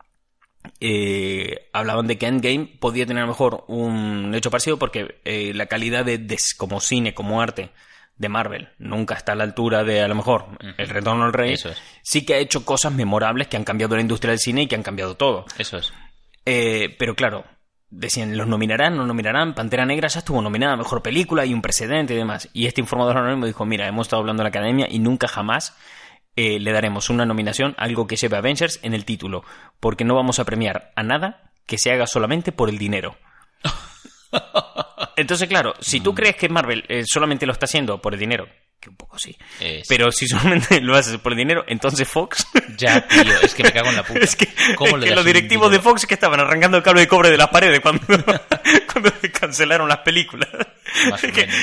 eh, hablaban de que Endgame podía tener a lo mejor un hecho parecido porque eh, la calidad de, de- como cine, como arte de Marvel nunca está a la altura de a lo mejor El Retorno del Rey. Eso es. Sí que ha hecho cosas memorables que han cambiado la industria del cine y que han cambiado todo. Eso es. Eh, pero claro, decían, ¿los nominarán? ¿No nominarán? Pantera Negra ya estuvo nominada a Mejor Película y un precedente y demás. Y este informador anónimo dijo, mira, hemos estado hablando en la academia y nunca jamás eh, le daremos una nominación, algo que lleve Avengers en el título, porque no vamos a premiar a nada que se haga solamente por el dinero. [LAUGHS] Entonces, claro, si tú crees que Marvel eh, solamente lo está haciendo por el dinero, que un poco sí, pero si solamente lo haces por el dinero, entonces Fox... Ya, tío, es que me cago en la puta. [LAUGHS] Es que, ¿Cómo es que los directivos de? Fox que estaban arrancando el cable de cobre de las paredes cuando, [LAUGHS] cuando cancelaron las películas. Más o Es que menos.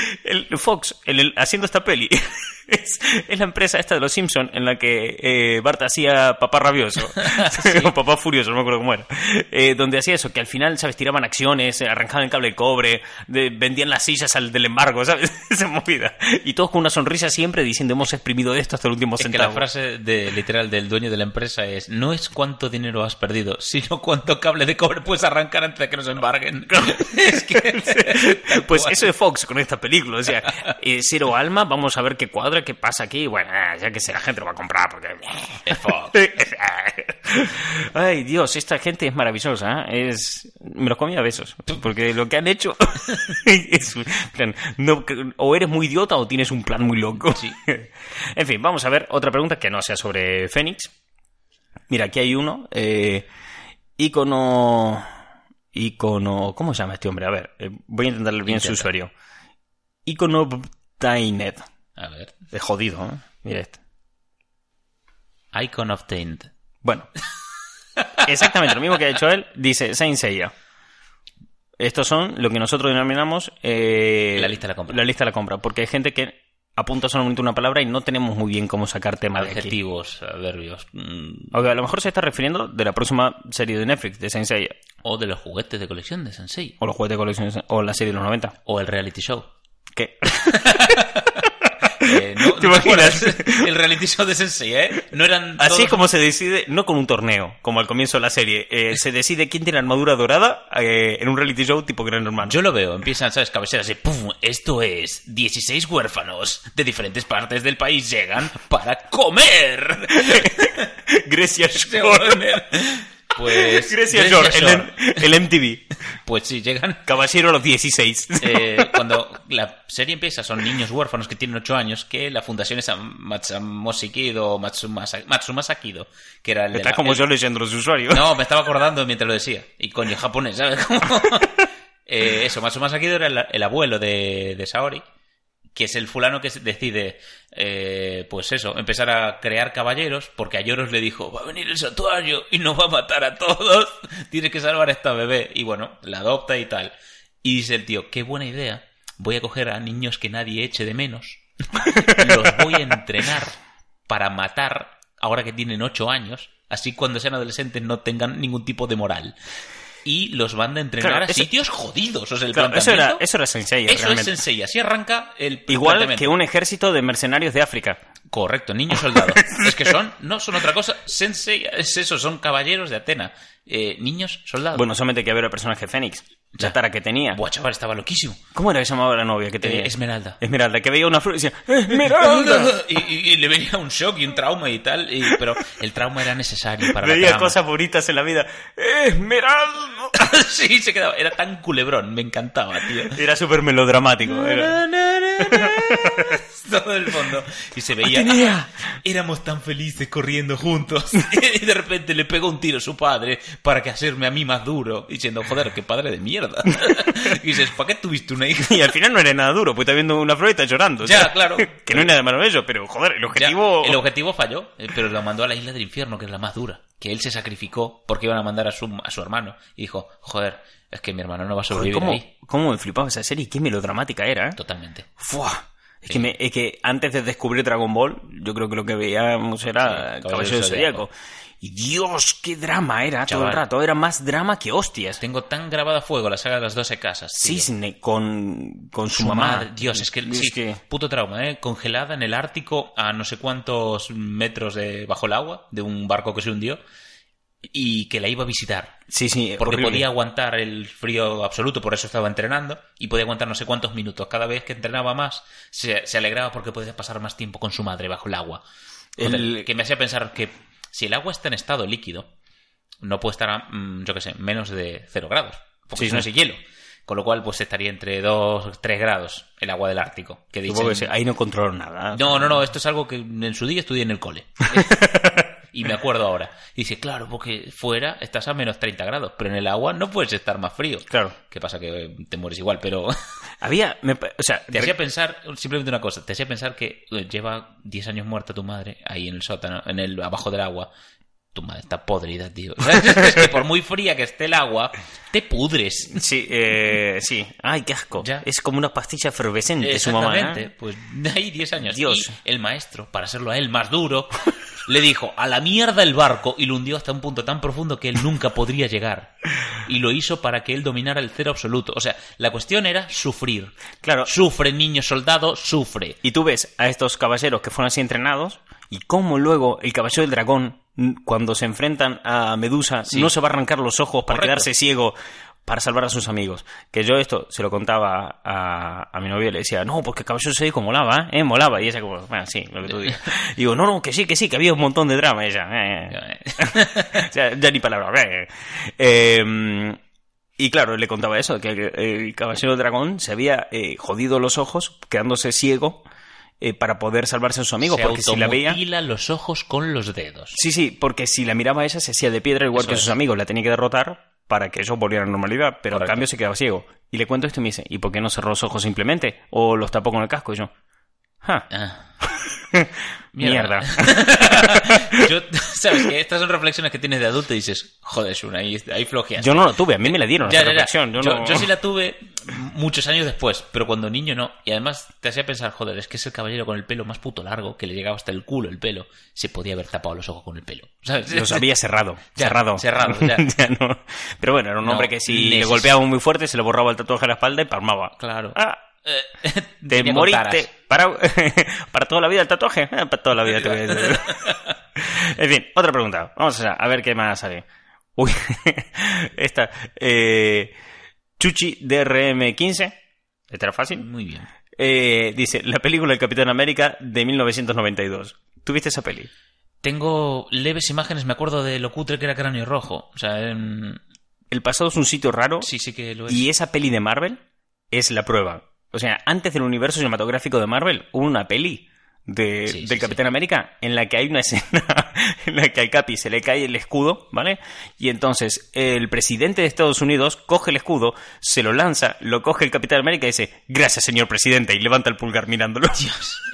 el Fox, el- el- haciendo esta peli, [LAUGHS] es, es la empresa esta de los Simpsons en la que eh, Bart hacía papá rabioso, [LAUGHS] [LAUGHS] o papá furioso, no me acuerdo cómo era, Eh, donde hacía eso, que al final, ¿sabes? Tiraban acciones, eh, arrancaban el cable de cobre, de- vendían las sillas al del embargo, ¿sabes? Esa movida. Y todos con una sonrisa siempre diciendo, hemos exprimido esto hasta el último Es que centavo. la frase de, literal del dueño de la empresa es no es cuánto dinero has perdido, sino cuánto cable de cobre puedes arrancar antes de que nos embarguen. es que... Pues eso de Fox con esta película. O sea, eh, cero alma, vamos a ver qué cuadra, qué pasa aquí. Bueno, eh, ya que sé, la gente lo va a comprar porque. Es Fox. [LAUGHS] Ay, Dios, esta gente es maravillosa. ¿eh? Es... Me los comía a besos. Porque lo que han hecho. [LAUGHS] es un plan, no, o eres muy idiota o tienes un plan muy loco. Sí. [LAUGHS] en fin, vamos a ver otra pregunta que no sea sobre Fénix. Mira, aquí hay uno. Eh, icono. Icono. ¿Cómo se llama este hombre? A ver, eh, voy a intentar leer bien su usuario. Icono Tainet. A ver. Es jodido, ¿eh? Mira este. Icon of Taint. Bueno. [LAUGHS] Exactamente lo mismo que ha hecho él. Dice Saint Seiya. Estos son lo que nosotros denominamos... eh, La lista de la compra. La lista de la compra. Porque hay gente que apunta solamente una palabra y no tenemos muy bien cómo sacar tema de aquí. Adjetivos, adverbios. mm, Aunque a lo mejor se está refiriendo de la próxima serie de Netflix, de Saint Seiya. O de los juguetes de colección de Sensei. O los juguetes de colecciones, o la serie de los 90. O el reality show. ¿Qué? [LAUGHS] ¿Te ¿no imaginas? El reality show de Sensei, ¿eh? No eran Así todos- es como se decide, no con un torneo, como al comienzo de la serie. eh, se decide quién tiene armadura dorada eh, en un reality show tipo Gran Hermano. Yo lo veo, empiezan, ¿sabes? Cabeceras de ¡pum! Esto es 16 huérfanos de diferentes partes del país llegan para comer. [LAUGHS] Grecia Shore. Pues. Grecia Grecia Shore, Shore. el, el MTV. Pues sí, llegan. Caballero a los 16. eh, cuando la serie empieza, son niños huérfanos que tienen 8 años, que la fundación es Matsumoshi Kido Matsumasa, Matsumasa Kido, que era el Está como el- yo leyendo los usuarios. No, me estaba acordando mientras lo decía. Y coño, japonés, ¿sabes? Como- [LAUGHS] Eh, eso, Matsumasa Kido era el, el abuelo de, de Saori, que es el fulano que decide, eh, pues eso, empezar a crear caballeros, porque a Yoros le dijo, va a venir el santuario y nos va a matar a todos, [LAUGHS] tienes que salvar a esta bebé. Y bueno, la adopta y tal. Y dice el tío, qué buena idea, voy a coger a niños que nadie eche de menos, [LAUGHS] los voy a entrenar para matar ahora que tienen 8 años, así cuando sean adolescentes no tengan ningún tipo de moral. Y los van a entrenar Claro, a eso- sitios jodidos. O sea, el Claro, eso era, eso era Sensei, eso es realmente. Sensei. Así arranca el Igual que un ejército de mercenarios de África. Correcto, niño [LAUGHS] soldado. es que son, no son otra cosa. Sensei es eso, son caballeros de Atena. Eh, niños soldados. Bueno, solamente que ver el personaje Fénix. La tara que tenía. Buah, chaval, estaba loquísimo. ¿Cómo era que llamaba la novia que tenía? Eh, Esmeralda. Esmeralda, que veía una flor y decía, [LAUGHS] ¡Esmeralda! [LAUGHS] y, y- y le venía un shock y un trauma y tal, y- pero el trauma era necesario para la veía trama. cosas bonitas en la vida. ¡Esmeralda! sí, se quedaba, era tan culebrón, me encantaba, tío. Era súper melodramático. era- [LAUGHS] Todo el fondo. Y se veía. Atenea. Éramos tan felices corriendo juntos. [LAUGHS] Y de repente le pegó un tiro a su padre para que hacerme a mí más duro. Diciendo, joder, qué padre de mierda. [LAUGHS] Y dices, ¿para qué tuviste una hija? Y al final no era nada duro, pues está viendo una flor y está llorando. o Ya, sea, claro. Que no hay nada de malo en ello, pero joder, el Ya, objetivo... el objetivo falló, eh, pero lo mandó a la isla del infierno, que es la más dura. Que él se sacrificó porque iban a mandar a su, a su hermano. Y dijo, joder, es que mi hermano no va a sobrevivir ¿cómo, ahí. ¿Cómo me flipaba esa serie? Qué melodramática era, ¿eh? Totalmente. Fua. Es, que me- es que antes de descubrir Dragon Ball, yo creo que lo que veíamos era Sí, Caballero Zodíaco. Y Dios, qué drama era todo el rato. Era más drama que hostias. Tengo tan grabada a fuego la saga de las 12 casas. tío. Cisne con, con su, su mamá. madre. Dios, es que, Es sí, que- puto trauma, ¿eh? Congelada en el Ártico a no sé cuántos metros de bajo el agua de un barco que se hundió y que la iba a visitar. Sí, sí, Porque horrible. podía aguantar el frío absoluto, por eso estaba entrenando, y podía aguantar no sé cuántos minutos. Cada vez que entrenaba más, se, se alegraba porque podía pasar más tiempo con su madre bajo el agua. El- Que me hacía pensar que si el agua está en estado líquido, no puede estar a, mm, yo qué sé, menos de 0 grados. Porque Sí, si no sí. es hielo. Con lo cual, pues estaría entre 2 3 grados el agua del Ártico. Que dicen- que ahí no controlo nada. no, no, no, esto es algo que en su día estudié en el cole. [LAUGHS] y me acuerdo ahora. Y dice, claro, porque fuera estás a menos 30 grados, pero en el agua no puedes estar más frío. Claro. ¿Qué pasa? Que te mueres igual, pero [LAUGHS] Había, me o sea, te hacía pensar, simplemente una cosa, te hacía pensar que eh, lleva 10 años muerta tu madre ahí en el sótano, en el abajo del agua. Tu madre está podrida, tío. [LAUGHS] es que por muy fría que esté el agua, te pudres. Sí, eh, sí. Ay, qué asco. Ya. Es como una pastilla efervescente su mamá. ¿eh? Exactamente. Pues de [LAUGHS] ahí 10 años. Dios. Y el maestro, para hacerlo a él más duro, le dijo a la mierda el barco y lo hundió hasta un punto tan profundo que él nunca podría llegar. Y lo hizo para que él dominara el cero absoluto. O sea, la cuestión era sufrir. Claro. Sufre, niño soldado, sufre. Y tú ves a estos caballeros que fueron así entrenados y cómo luego el caballero del dragón, cuando se enfrentan a Medusa, Sí. no se va a arrancar los ojos para Correcto. quedarse ciego para salvar a sus amigos. Que yo esto se lo contaba a, a mi novia y le decía, no, porque Caballero se como molaba, ¿eh? Molaba. Y ella como, bueno, sí, lo que tú digas. Y [LAUGHS] digo, no, no, que sí, que sí, que había un montón de drama. Y ella, eh. [LAUGHS] O sea, ya ni palabra. eh. Eh, y claro, le contaba eso, que el caballero dragón se había eh, jodido los ojos, quedándose ciego, eh, para poder salvarse a sus amigos, se porque si la veía... los ojos con los dedos. Sí, sí, porque si la miraba a ella se hacía de piedra igual Eso que es. sus amigos, la tenía que derrotar para que ellos volvieran a la normalidad, pero Correcto. en cambio se quedaba ciego. Y le cuento esto y me dice, ¿y por qué no cerró los ojos simplemente? ¿O los tapó con el casco? Y yo, "Ja, Ah. [LAUGHS] mierda. [LAUGHS] Yo, [LAUGHS] ¿Sabes que Estas son reflexiones que tienes de adulto y dices, joder, Shun, ahí, ahí flojeas. Yo no lo tuve, a mí me la dieron Ya, esa ya, ya. reflexión. Yo, Yo, no... yo sí la tuve muchos años después, pero cuando niño no. Y además te hacía pensar, joder, es que es el caballero con el pelo más puto largo, que le llegaba hasta el culo el pelo. Se podía haber tapado los ojos con el pelo. ¿Sabes? Los había cerrado. Cerrado. cerrado, ya. no. Pero bueno, era un No, hombre que si le golpeaba muy fuerte se le borraba el tatuaje a la espalda y palmaba. Claro. Ah, Eh, te moriste. Para, [LAUGHS] para toda la vida el tatuaje. Ah, para toda la vida te voy a decir. [LAUGHS] En fin, otra pregunta. Vamos allá, a ver qué más sale. Uy, [LAUGHS] esta. Eh, Chuchi DRM15. Esta era fácil. Muy bien. Eh, dice, la película El Capitán América de 1992. ¿Tuviste esa peli? Tengo leves imágenes, me acuerdo de lo cutre que era Cráneo Rojo. O sea, em, El pasado es un sitio raro sí, sí que lo es. y esa peli de Marvel es la prueba. O sea, antes del universo cinematográfico de Marvel hubo una peli de, Sí, del sí. Capitán América en la que hay una [LAUGHS] escena en la que al Capi se le cae el escudo, ¿vale? Y entonces el presidente de Estados Unidos coge el escudo, se lo lanza, lo coge el Capitán América y dice, gracias señor presidente, y levanta el pulgar mirándolo. [LAUGHS]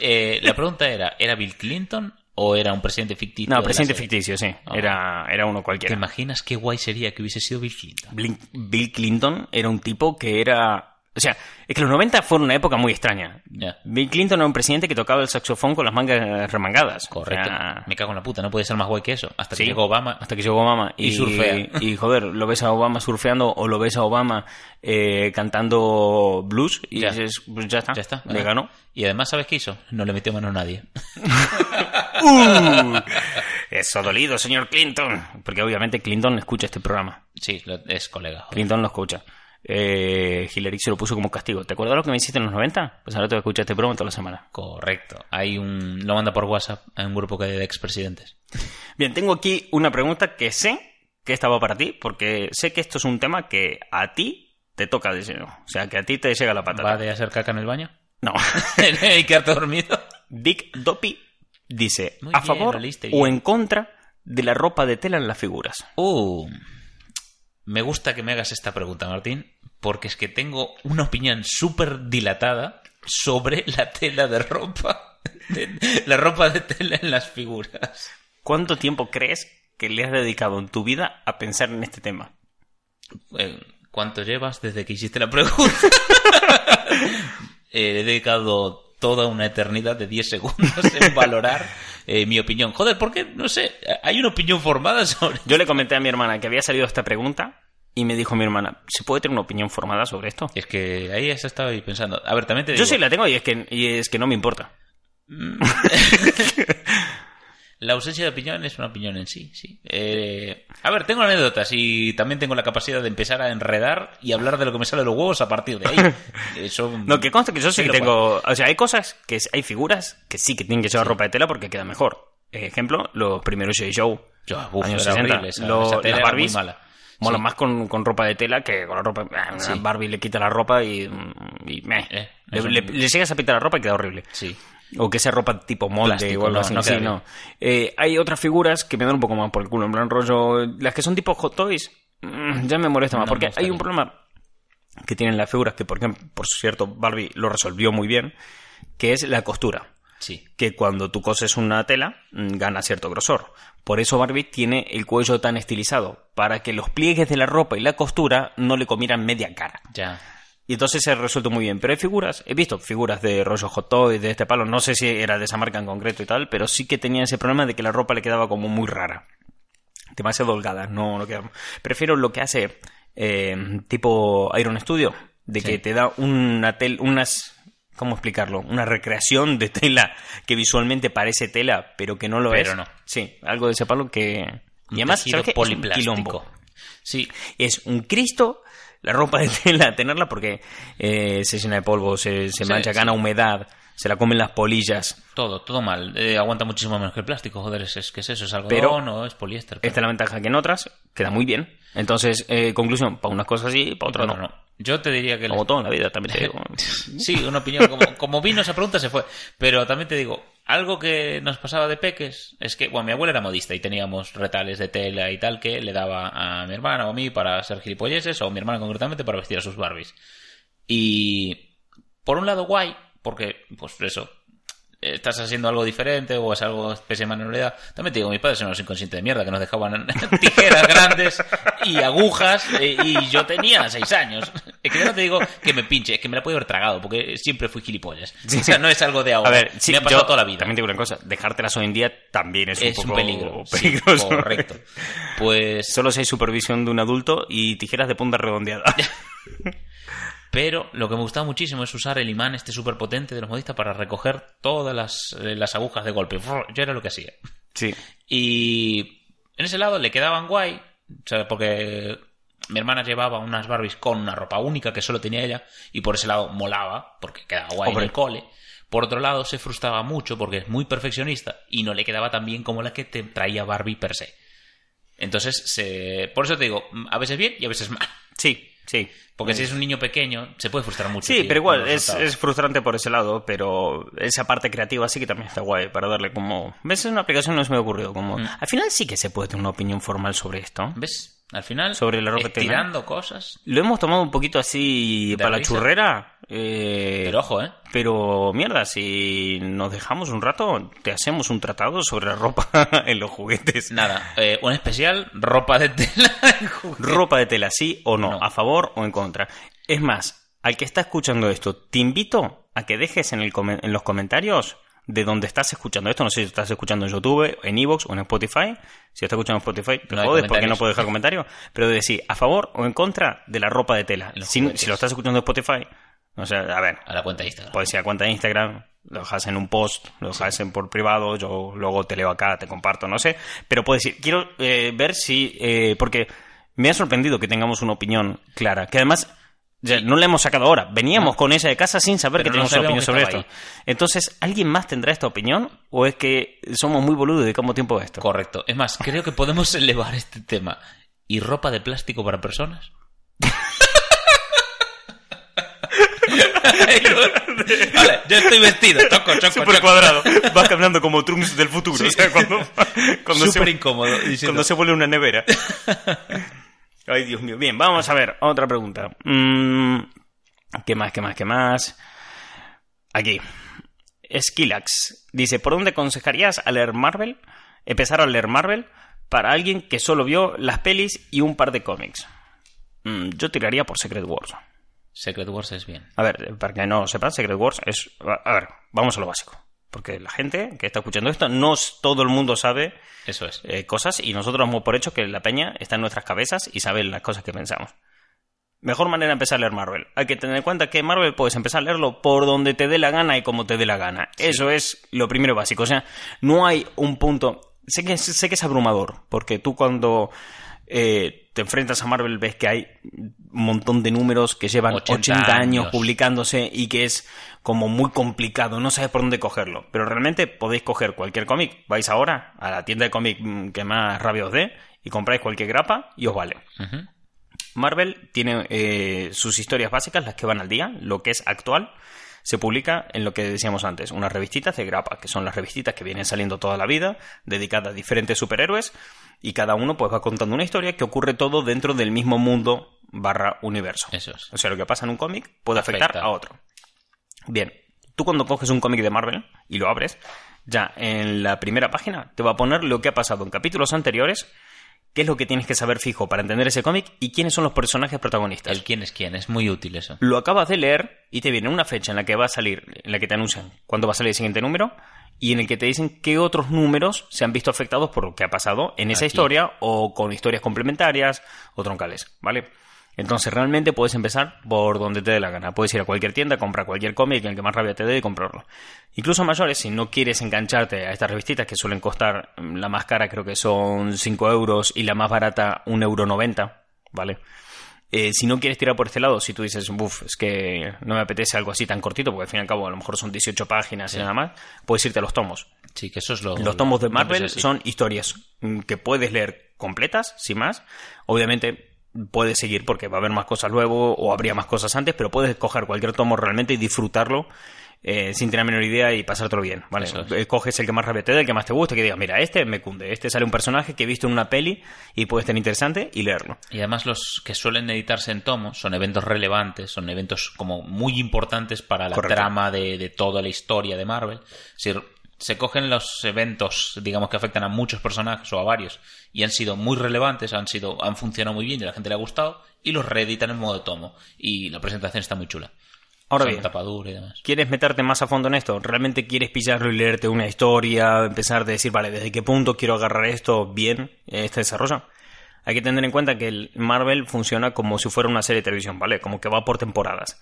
Eh, la pregunta era, ¿era Bill Clinton o era un presidente ficticio? No, presidente ficticio, sí. Ah. Era, era uno ¿Te cualquiera. imaginas qué guay sería que hubiese sido Bill Clinton? Bill Clinton era un tipo que era O sea, es que los 90 fueron una época muy extraña. Bill Clinton era un presidente que tocaba el saxofón con las mangas remangadas. Correcto. O sea, Me cago en la puta, no puede ser más guay que eso. Hasta Sí. que llegó Obama. hasta que llegó Obama. Y surfea. Y joder, lo ves a Obama surfeando o lo ves a Obama eh, cantando blues y Ya. dices, pues ya está, Ya está. le ganó. Y además, ¿sabes qué hizo? No le metió mano a nadie. [LAUGHS] ¡Uh! Eso dolido, señor Clinton. Porque obviamente Clinton escucha este programa. Sí, lo- es colega. joder. Clinton lo escucha. Eh, Hillary se lo puso como castigo. ¿Te acuerdas lo que me hiciste en los 90? Pues ahora te voy a escuchar este programa toda la semana. Correcto. Hay un... Lo manda por WhatsApp a un grupo que de expresidentes. [LAUGHS] Bien, tengo aquí una pregunta que sé que estaba para ti, porque sé que esto es un tema que a ti te toca de lleno. O sea, que a ti te llega la patata. ¿Va de hacer caca en el baño? No. [LAUGHS] ¿Y quedarte dormido? Dick Doppy dice, Muy ¿a bien, favor o en contra de la ropa de tela en las figuras? Uh, me gusta que me hagas esta pregunta, Martín, porque es que tengo una opinión súper dilatada sobre la tela de ropa. [LAUGHS] de- la ropa de tela en las figuras. ¿Cuánto tiempo crees que le has dedicado en tu vida a pensar en este tema? Eh, ¿Cuánto llevas desde que hiciste la pregunta? [LAUGHS] Eh, he dedicado toda una eternidad de 10 segundos en [LAUGHS] valorar eh, mi opinión. Joder, ¿por qué? No sé, hay una opinión formada sobre... Yo le comenté a mi hermana que había salido esta pregunta y me dijo mi hermana, ¿se puede tener una opinión formada sobre esto? Es que ahí ya estaba ahí pensando. A ver, también te digo... Yo sí la tengo y es que, y es que no me importa. [LAUGHS] La ausencia de opinión es una opinión en sí, sí. Eh, a ver, tengo anécdotas y también tengo la capacidad de empezar a enredar y hablar de lo que me sale de los huevos a partir de ahí. [LAUGHS] Eso, No, que consta que yo sí que tengo... O sea, hay cosas, que hay figuras que sí que tienen que llevar ropa de tela porque queda mejor. Ejemplo, los primeros J. Joe. Yo, uf, años era 60. horrible, esa- Lo- esa tela las era Barbies muy mala. Mola Sí. más con, con ropa de tela que con la ropa... ah, Sí. Barbie le quita la ropa y... y meh. Eh, le, eso- le- le llegas a pitar la ropa y queda horrible. Sí. O que sea ropa tipo molde Plástico, o algo no, así. no sí, queda no. Eh, hay otras figuras que me dan un poco más por el culo. En plan rollo... Las que son tipo Hot Toys, mm, ya me molesta más. No porque hay un problema que tienen las figuras que, por ejemplo, por cierto, Barbie lo resolvió muy bien, que es la costura. Sí. Que cuando tú coses una tela, mm, gana cierto grosor. Por eso Barbie tiene el cuello tan estilizado, para que los pliegues de la ropa y la costura no le comieran media cara. Ya. Y entonces se resuelto muy bien. Pero hay figuras, he visto figuras de rollo hot toy, de este palo, no sé si era de esa marca en concreto y tal, pero sí que tenía ese problema de que la ropa le quedaba como muy rara. Demasiado holgada, no, no queda. Prefiero lo que hace eh, tipo Iron Studio, de Sí. que te da una tel, unas, ¿cómo explicarlo? Una recreación de tela que visualmente parece tela, pero que no lo Pero es. no. Sí, algo de ese palo que... Y además, Tejido ¿sabes qué? Es un poliplástico. quilombo Sí. es un Cristo la ropa de tela, tenerla porque eh, se llena de polvo, se, se Sí, mancha, sí. gana humedad, se la comen las polillas. Todo, todo mal. Eh, aguanta muchísimo menos que el plástico, joder, es, es que es eso, es algodón Pero- o es poliéster. Esta es la ventaja que en otras queda muy bien. Entonces, eh, conclusión, para unas cosas sí, para otras no. no. Yo te diría que... Como todo en la vida, también te [LAUGHS] digo. Sí, una opinión. Como, como vino esa pregunta se fue. Pero también te digo, algo que nos pasaba de peques es que, bueno, mi abuela era modista y teníamos retales de tela y tal que le daba a mi hermana o a mí para ser gilipolleses o a mi hermana concretamente para vestir a sus Barbies. Y por un lado guay, porque, pues eso, estás haciendo algo diferente o es algo especie de manualidad. También te digo, mis padres eran unos inconscientes de mierda que nos dejaban [LAUGHS] tijeras grandes y agujas eh, y yo tenía seis años. Es que yo no te digo que me pinche, es que me la puedo haber tragado porque siempre fui gilipollas. O sea, no es algo de ahora. A ver, sí, me ha pasado yo toda la vida. También te digo una cosa, dejártelas hoy en día también es, es un un poco peligro. Sí, peligroso. correcto. Pues Solo si hay supervisión de un adulto y tijeras de punta redondeada. [LAUGHS] Pero lo que me gustaba muchísimo es usar el imán este súper potente de los modistas para recoger todas las, eh, las agujas de golpe. Yo era lo que hacía. sí. Y en ese lado le quedaban guay, o sea, porque mi hermana llevaba unas Barbies con una ropa única que solo tenía ella, y por ese lado molaba, porque quedaba guay Hombre. en el cole. Por otro lado, se frustraba mucho porque es muy perfeccionista y no le quedaba tan bien como la que te traía Barbie per se. Entonces, se... por eso te digo, a veces bien y a veces mal. Sí, sí. Porque si es un niño pequeño, se puede frustrar mucho. Sí, tío, pero igual, es, frustrante por ese lado, pero esa parte creativa sí que también está guay para darle como... ¿Ves? Es una aplicación no se me ha ocurrido. Como... Mm. Al final sí que se puede tener una opinión formal sobre esto. ¿Ves? Al final, Sobre la ropa tela. estirando cosas. Lo hemos tomado un poquito así para la churrera. eh, Pero ojo, ¿eh? pero mierda, si nos dejamos un rato, te hacemos un tratado sobre la ropa [LAUGHS] en los juguetes. Nada, eh, un especial, ropa de tela [LAUGHS] en. Ropa de tela, sí o no, No. a favor o en contra. Es más, al que está escuchando esto, te invito a que dejes en, el en los comentarios de donde estás escuchando esto. No sé si estás escuchando en YouTube, en Evox o en Spotify. Si estás escuchando en Spotify, te No jodes porque no puedo dejar comentarios. Pero de decir a favor o en contra de la ropa de tela. Si, lo estás escuchando en Spotify, o sea, a ver, A la cuenta de Instagram. puedes ir a cuenta de Instagram, lo dejas en un post, lo dejas en por privado, yo luego te leo acá, te comparto, no sé. Pero puedes ir, quiero eh, ver si, eh, porque me ha sorprendido que tengamos una opinión clara, que además no la hemos sacado ahora, veníamos con esa de casa sin saber Pero que no teníamos una opinión sobre esto. Entonces, ¿alguien más tendrá esta opinión o es que somos muy boludos y dedicamos tiempo a esto? Correcto. Es más, creo que podemos [LAUGHS] elevar este tema. ¿Y ropa de plástico para personas? [LAUGHS] vale, yo estoy vestido. Choco, choco, choco. cuadrado. [LAUGHS] Vas caminando como Trunks del futuro. O sea, cuando, cuando Súper se, incómodo. diciendo, cuando se vuelve una nevera. Ay, Dios mío. Bien, vamos a ver. Otra pregunta. Mm, ¿Qué más, qué más, qué más? Aquí. Skillax dice, ¿por dónde aconsejarías a leer Marvel? Empezar a leer Marvel para alguien que solo vio las pelis y un par de cómics. Mm, yo tiraría por Secret Wars. Secret Wars es bien. A ver, para que no lo sepan, Secret Wars es... A ver, vamos a lo básico. Porque la gente que está escuchando esto, no todo el mundo sabe Eso es. eh, cosas y nosotros damos por hecho que la peña está en nuestras cabezas y sabe las cosas que pensamos. Mejor manera de empezar a leer Marvel. Hay que tener en cuenta que Marvel puedes empezar a leerlo por donde te dé la gana y como te dé la gana. Eso es lo primero básico. O sea, no hay un punto. Sé que, sé que es abrumador, porque tú cuando eh, te enfrentas a Marvel ves que hay un montón de números que llevan 80, 80 años publicándose y que es como muy complicado, no sabes por dónde cogerlo. Pero realmente podéis coger cualquier cómic. Vais ahora a la tienda de cómic mm, que más rabia os dé y compráis cualquier grapa y os vale. Marvel tiene eh, sus historias básicas, las que van al día, lo que es actual. Se publica en lo que decíamos antes, unas revistitas de grapa, que son las revistitas que vienen saliendo toda la vida, dedicadas a diferentes superhéroes, y cada uno pues va contando una historia que ocurre todo dentro del mismo mundo barra universo. Eso es. O sea, lo que pasa en un cómic puede afectar Afecta. a otro. Bien, tú cuando coges un cómic de Marvel y lo abres, ya en la primera página te va a poner lo que ha pasado en capítulos anteriores, qué es lo que tienes que saber fijo para entender ese cómic y quiénes son los personajes protagonistas. El quién es quién. Es muy útil eso. Lo acabas de leer y te viene una fecha en la que va a salir, en la que te anuncian cuándo va a salir el siguiente número y en el que te dicen qué otros números se han visto afectados por lo que ha pasado en esa Aquí. historia o con historias complementarias o troncales, ¿vale? Entonces realmente puedes empezar por donde te dé la gana. Puedes ir a cualquier tienda, comprar cualquier cómic, el que más rabia te dé y comprarlo. Incluso mayores, si no quieres engancharte a estas revistitas que suelen costar, mm, la más cara creo que son 5 euros y la más barata 1,90 euro, ¿vale? Eh, si no quieres tirar por este lado, si tú dices, uff, es que no me apetece algo así tan cortito, porque al fin y al cabo a lo mejor son 18 páginas y nada más, puedes irte a los tomos. Sí, que eso es lo. Los tomos de Marvel son historias mm, que puedes leer completas, sin más. Obviamente puedes seguir porque va a haber más cosas luego o habría más cosas antes, pero puedes coger cualquier tomo realmente y disfrutarlo eh, sin tener la menor idea y pasártelo bien, ¿vale? Eso es. Eh, Coges el que más rabia te dé, el que más te guste, que digas, mira, este me cunde, este sale un personaje que he visto en una peli y puede estar interesante y leerlo. Y además los que suelen editarse en tomos son eventos relevantes, son eventos como muy importantes para la Correcto. trama de, de toda la historia de Marvel. Decir, se cogen los eventos, digamos, que afectan a muchos personajes o a varios y han sido muy relevantes, han sido, han funcionado muy bien y a la gente le ha gustado y los reeditan en modo tomo. Y la presentación está muy chula. Ahora bien, tapadura y demás. ¿Quieres meterte más a fondo en esto? ¿Realmente quieres pillarlo y leerte una historia? Empezar a decir, vale, ¿desde qué punto quiero agarrar esto bien, este desarrollo? Hay que tener en cuenta que el Marvel funciona como si fuera una serie de televisión, ¿vale? Como que va por temporadas.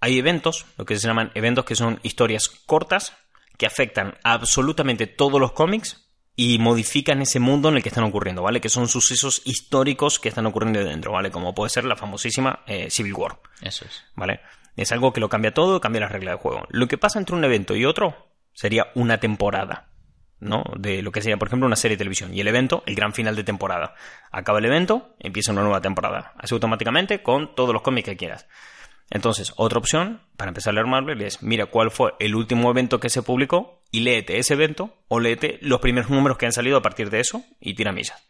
Hay eventos, lo que se llaman eventos que son historias cortas, que afectan a absolutamente todos los cómics y modifican ese mundo en el que están ocurriendo, ¿vale? Que son sucesos históricos que están ocurriendo dentro, ¿vale? Como puede ser la famosísima eh, Civil War. Eso es. ¿vale? Es algo que lo cambia todo, cambia las reglas del juego. Lo que pasa entre un evento y otro sería una temporada, ¿no? De lo que sería, por ejemplo, una serie de televisión. Y el evento, el gran final de temporada. Acaba el evento, empieza una nueva temporada. Así automáticamente con todos los cómics que quieras. Entonces, otra opción para empezar a leer Marvel es, mira cuál fue el último evento que se publicó y léete ese evento o léete los primeros números que han salido a partir de eso y tira millas.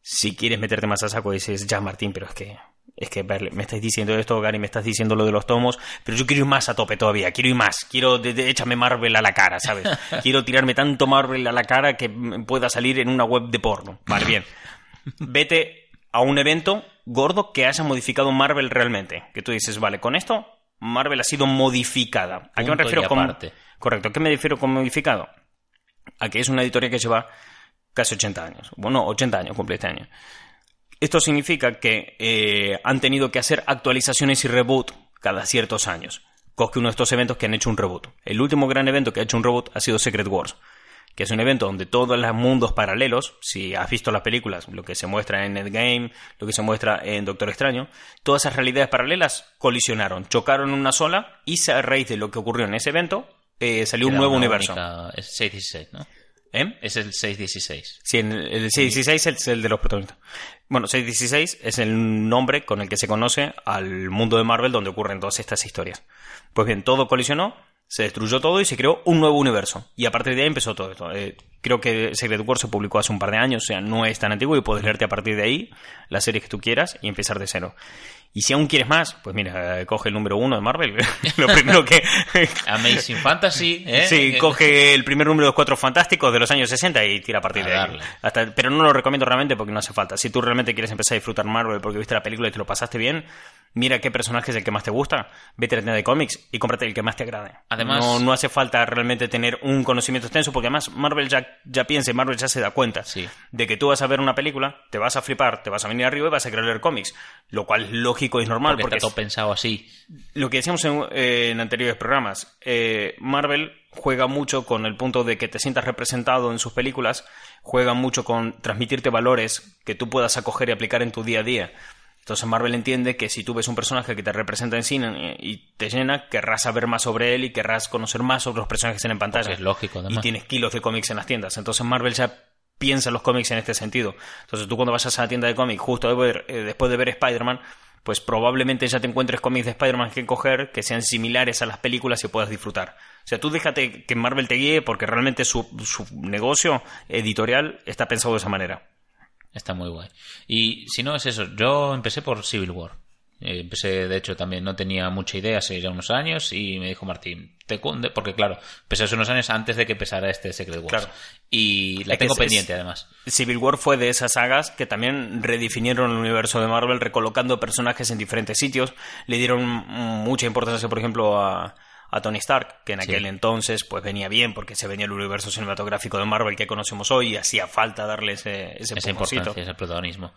Si quieres meterte más a saco dices, ya Martín, pero es que es que me estás diciendo esto, Gary, me estás diciendo lo de los tomos, pero yo quiero ir más a tope todavía, quiero ir más, quiero, de, de- échame Marvel a la cara, ¿sabes? [LAUGHS] Quiero tirarme tanto Marvel a la cara que pueda salir en una web de porno. Vale, bien. Vete a un evento gordo que haya modificado Marvel realmente. Que tú dices, vale, con esto Marvel ha sido modificada. ¿A qué me refiero con. Correcto, ¿a qué me refiero con modificado? A que es una editorial que lleva casi 80 años. Bueno, 80 años cumple este año. Esto significa que eh, han tenido que hacer actualizaciones y reboot cada ciertos años. Coge uno de estos eventos que han hecho un reboot. El último gran evento que ha hecho un reboot ha sido Secret Wars, que es un evento donde todos los mundos paralelos, si has visto las películas, lo que se muestra en Endgame, lo que se muestra en Doctor Extraño, todas esas realidades paralelas colisionaron, chocaron en una sola y a raíz de lo que ocurrió en ese evento eh, salió un nuevo universo. única- Es 616, ¿no? ¿Eh? Es el 616. Sí, el, el 616 es el de los protagonistas. Bueno, 616 es el nombre con el que se conoce al mundo de Marvel donde ocurren todas estas historias. Pues bien, todo colisionó, se destruyó todo y se creó un nuevo universo. Y a partir de ahí empezó todo esto. Eh, creo que Secret Wars se publicó hace un par de años, o sea, no es tan antiguo y puedes leerte a partir de ahí las series que tú quieras y empezar de cero. Y si aún quieres más, pues mira, eh, coge el número uno de Marvel. [LAUGHS] Lo primero que... [LAUGHS] Amazing Fantasy, ¿eh? Sí, coge el primer número de los cuatro fantásticos de los años 60 y tira a partir A de ahí. Hasta, pero no lo recomiendo realmente porque no hace falta. Si tú realmente quieres empezar a disfrutar Marvel porque viste la película y te lo pasaste bien, mira qué personaje es el que más te gusta, vete a la tienda de cómics y cómprate el que más te agrade. Además- no, no hace falta realmente tener un conocimiento extenso porque además Marvel ya, ya piensa y Marvel ya se da cuenta Sí. de que tú vas a ver una película, te vas a flipar, te vas a venir arriba y vas a querer leer cómics. Lo cual es lógico y normal Porque porque está todo pensado así. lo que decíamos en, eh, en anteriores programas, eh, Marvel juega mucho con el punto de que te sientas representado en sus películas, juega mucho con transmitirte valores que tú puedas acoger y aplicar en tu día a día. Entonces Marvel entiende que si tú ves un personaje que te representa en cine eh, y te llena, querrás saber más sobre él y querrás conocer más sobre los personajes que están en pantalla. Porque es lógico, además. Y tienes kilos de cómics en las tiendas. Entonces Marvel ya piensa en los cómics en este sentido. Entonces tú cuando vayas a la tienda de cómics justo de ver- eh, después de ver Spider-Man, pues probablemente ya te encuentres cómics de Spider-Man que coger que sean similares a las películas y puedas disfrutar. O sea, tú déjate que Marvel te guíe porque realmente su, su negocio editorial está pensado de esa manera. Está muy guay. Y si no es eso, yo empecé por Civil War. Eh, empecé, de hecho, también no tenía mucha idea hace ya unos años y me dijo Martín, te cunde, porque claro, empecé hace unos años antes de que empezara este Secret Wars. Claro. Y la tengo es- pendiente, es- además. Civil War fue de esas sagas que también redefinieron el universo de Marvel, recolocando personajes en diferentes sitios. Le dieron mucha importancia, por ejemplo, a, a Tony Stark, que en Sí. aquel entonces pues venía bien porque se venía el universo cinematográfico de Marvel que conocemos hoy y hacía falta darle ese, ese esa importancia, ese protagonismo.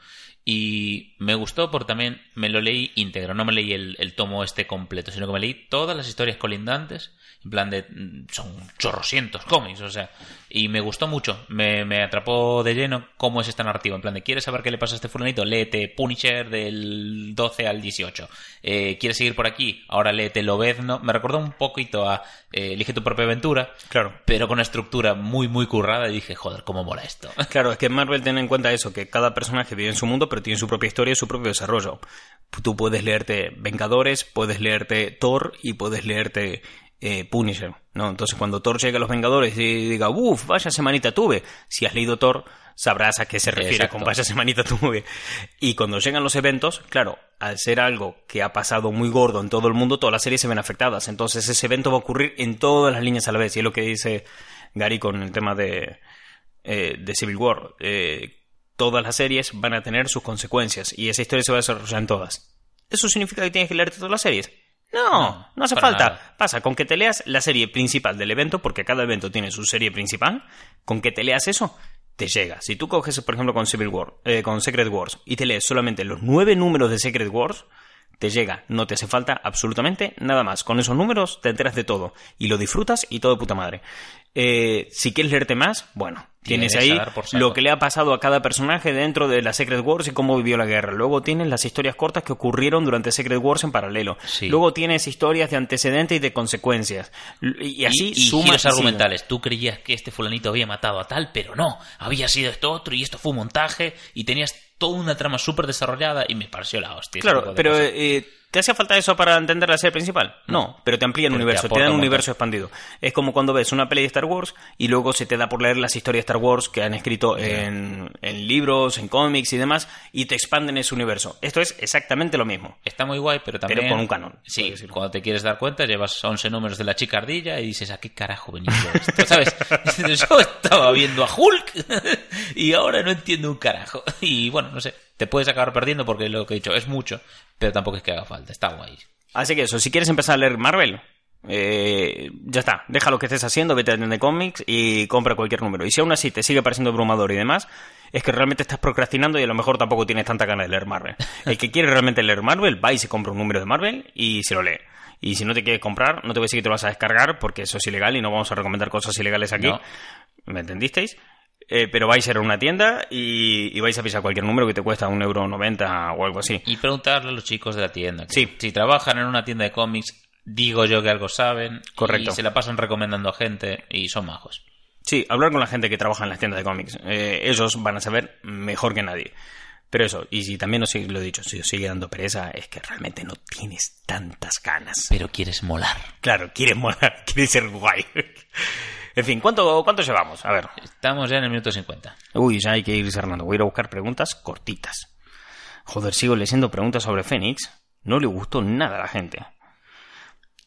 Y me gustó porque también me lo leí íntegro, no me leí el, el tomo este completo, sino que me leí todas las historias colindantes, en plan de... mm, son chorrocientos cómics, o sea, y me gustó mucho, me, me atrapó de lleno cómo es esta narrativa, en plan de, ¿quieres saber qué le pasa a este fulanito? Léete Punisher del 12 al 18. Eh, ¿Quieres seguir por aquí? Ahora léete Lobezno. Me recordó un poquito a eh, Elige tu propia aventura, Claro. pero con una estructura muy, muy currada y dije, joder, cómo mola esto. [LAUGHS] Claro, es que Marvel tiene en cuenta eso, que cada personaje vive en su mundo, pero tiene su propia historia y su propio desarrollo. Tú puedes leerte Vengadores, puedes leerte Thor y puedes leerte eh, Punisher, ¿no? Entonces cuando Thor llegue a los Vengadores y diga, uff, vaya semanita tuve, si has leído Thor, sabrás a qué se refiere Exacto. con vaya semanita tuve. Y cuando llegan los eventos, claro, al ser algo que ha pasado muy gordo en todo el mundo, todas las series se ven afectadas. Entonces ese evento va a ocurrir en todas las líneas a la vez. Y es lo que dice Gary con el tema de, eh, de Civil War. Eh, todas las series van a tener sus consecuencias y esa historia se va a desarrollar en todas. ¿Eso significa que tienes que leerte todas las series? No, No, hace falta. nada. Pasa con que te leas la serie principal del evento, porque cada evento tiene su serie principal, con que te leas eso, te llega. Si tú coges, por ejemplo, con Civil War, eh, con Secret Wars, y te lees solamente los nueve números de Secret Wars, te llega, no te hace falta absolutamente nada más. Con esos números te enteras de todo y lo disfrutas y todo de puta madre. Eh, si quieres leerte más, bueno, tienes ahí lo que le ha pasado a cada personaje dentro de la Secret Wars y cómo vivió la guerra. Luego tienes las historias cortas que ocurrieron durante Secret Wars en paralelo. Sí. Luego tienes historias de antecedentes y de consecuencias. Y así y, y suma giros y sigue. argumentales. Tú creías que este fulanito había matado a tal, pero no. Había sido esto otro y esto fue un montaje y tenías toda una trama súper desarrollada y me pareció la hostia. Claro, pero eh, ¿te hace falta eso para entender la serie principal? No, pero te amplía el Pero te universo, te, aporta da un universo expandido. Es como cuando ves una peli de Star Wars y luego se te da por leer las historias de Star Wars que han escrito en, en libros, en cómics y demás, y te expanden ese universo. Esto es exactamente lo mismo. Está muy guay, pero también... con un canon, Sí, cuando te quieres dar cuenta, llevas 11 números de la chica ardilla y dices, ¿a qué carajo venía yo esto? ¿Sabes? [LAUGHS] Yo estaba viendo a Hulk [LAUGHS] y ahora no entiendo un carajo. Y bueno, no sé. Te puedes acabar perdiendo porque lo que he dicho es mucho, pero tampoco es que haga falta, está guay. Así que eso, si quieres empezar a leer Marvel, eh, ya está, deja lo que estés haciendo, vete a de cómics y compra cualquier número. Y si aún así te sigue pareciendo abrumador y demás, es que realmente estás procrastinando y a lo mejor tampoco tienes tanta ganas de leer Marvel. [LAUGHS] El que quiere realmente leer Marvel, va y se compra un número de Marvel y se lo lee. Y si no te quieres comprar, no te voy a decir que te lo vas a descargar porque eso es ilegal y no vamos a recomendar cosas ilegales aquí. No. ¿Me entendisteis? Eh, pero vais a ir a una tienda y, y vais a pisar cualquier número que te cuesta un euro noventa o algo así. Y preguntarle a los chicos de la tienda. que Sí. Si trabajan en una tienda de cómics, digo yo que algo saben. Correcto. Y se la pasan recomendando a gente y son majos. Sí, hablar con la gente que trabaja en las tiendas de cómics. Eh, ellos van a saber mejor que nadie. Pero eso, y si también os, lo he dicho, si os sigue dando pereza, es que realmente no tienes tantas ganas. Pero quieres molar. Claro, quieres molar, [LAUGHS] quieres ser guay. En fin, ¿cuánto, ¿cuánto llevamos? A ver. Estamos ya en el minuto 50. Uy, ya hay que ir cerrando. Voy a ir a buscar preguntas cortitas. Joder, sigo leyendo preguntas sobre Fénix. No le gustó nada a la gente.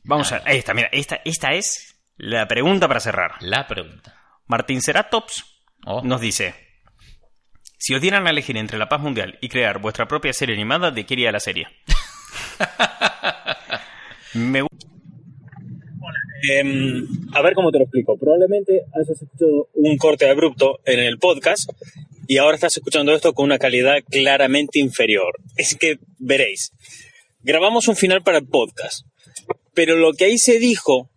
Vamos a ver. Esta, mira, esta, esta es la pregunta para cerrar. La pregunta. Martín Ceratops Oh, nos dice: Si os dieran a elegir entre la paz mundial y crear vuestra propia serie animada, ¿de qué iría la serie? [LAUGHS] Me gu- Em, a ver cómo te lo explico. Probablemente hayas escuchado un corte abrupto en el podcast y ahora estás escuchando esto con una calidad claramente inferior. Es que veréis, grabamos un final para el podcast, pero lo que ahí se dijo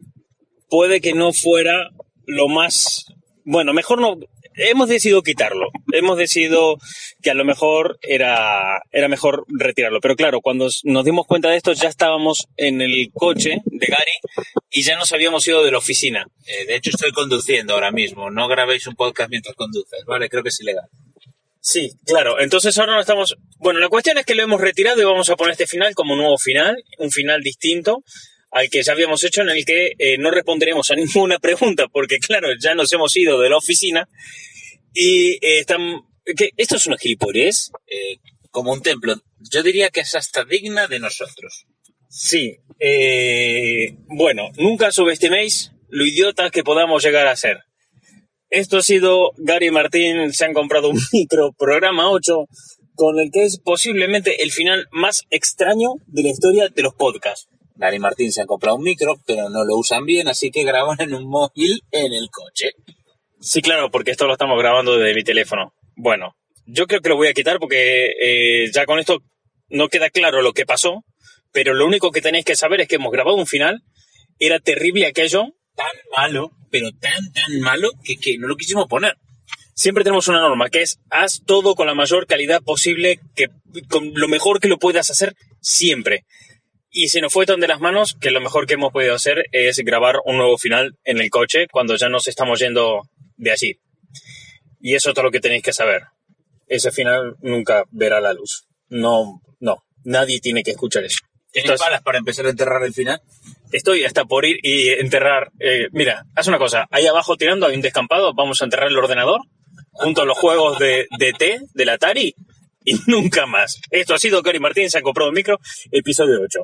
puede que no fuera lo más... Bueno, mejor no... Hemos decidido quitarlo. Hemos decidido que a lo mejor era, era mejor retirarlo. Pero claro, cuando nos dimos cuenta de esto ya estábamos en el coche de Gary y ya nos habíamos ido de la oficina. Eh, de hecho, estoy conduciendo ahora mismo. No grabéis un podcast mientras conduces, ¿vale? Creo que es ilegal. Sí, claro. Entonces ahora no estamos. Bueno, la cuestión es que lo hemos retirado y vamos a poner este final como nuevo final, un final distinto al que ya habíamos hecho, en el que eh, no responderemos a [LAUGHS] ninguna pregunta, porque claro, ya nos hemos ido de la oficina y eh, están. ¿qué? ¿Esto es una gilipollez? Eh, como un templo. Yo diría que es hasta digna de nosotros. Sí. eh, bueno, nunca subestiméis lo idiotas que podamos llegar a ser. Esto ha sido Gary y Martín se han comprado un [LAUGHS] micro programa 8 con el que es posiblemente el final más extraño de la historia de los podcasts. Gary y Martín se han comprado un micro, pero no lo usan bien, así que graban en un móvil en el coche. Sí, claro, porque esto lo estamos grabando desde mi teléfono. Bueno, yo creo que lo voy a quitar porque eh, ya con esto no queda claro lo que pasó, pero lo único que tenéis que saber es que hemos grabado un final, era terrible aquello, Tan malo, pero tan, tan malo, que, que no lo quisimos poner. siempre tenemos una norma que es haz todo con la mayor calidad posible, que con lo mejor que lo puedas hacer siempre. Y se nos fue tan de las manos que lo mejor que hemos podido hacer es grabar un nuevo final en el coche cuando ya nos estamos yendo de allí. Y eso es todo lo que tenéis que saber. Ese final nunca verá la luz. No, no. Nadie tiene que escuchar eso. ¿Tienes para empezar a enterrar el final? Estoy hasta por ir y enterrar. eh, mira, haz una cosa. Ahí abajo tirando hay un descampado. Vamos a enterrar el ordenador junto a los juegos de, de T, del Atari y [LAUGHS] nunca más. Esto ha sido Cari Martín. Se ha comprado un micro. Episodio 8.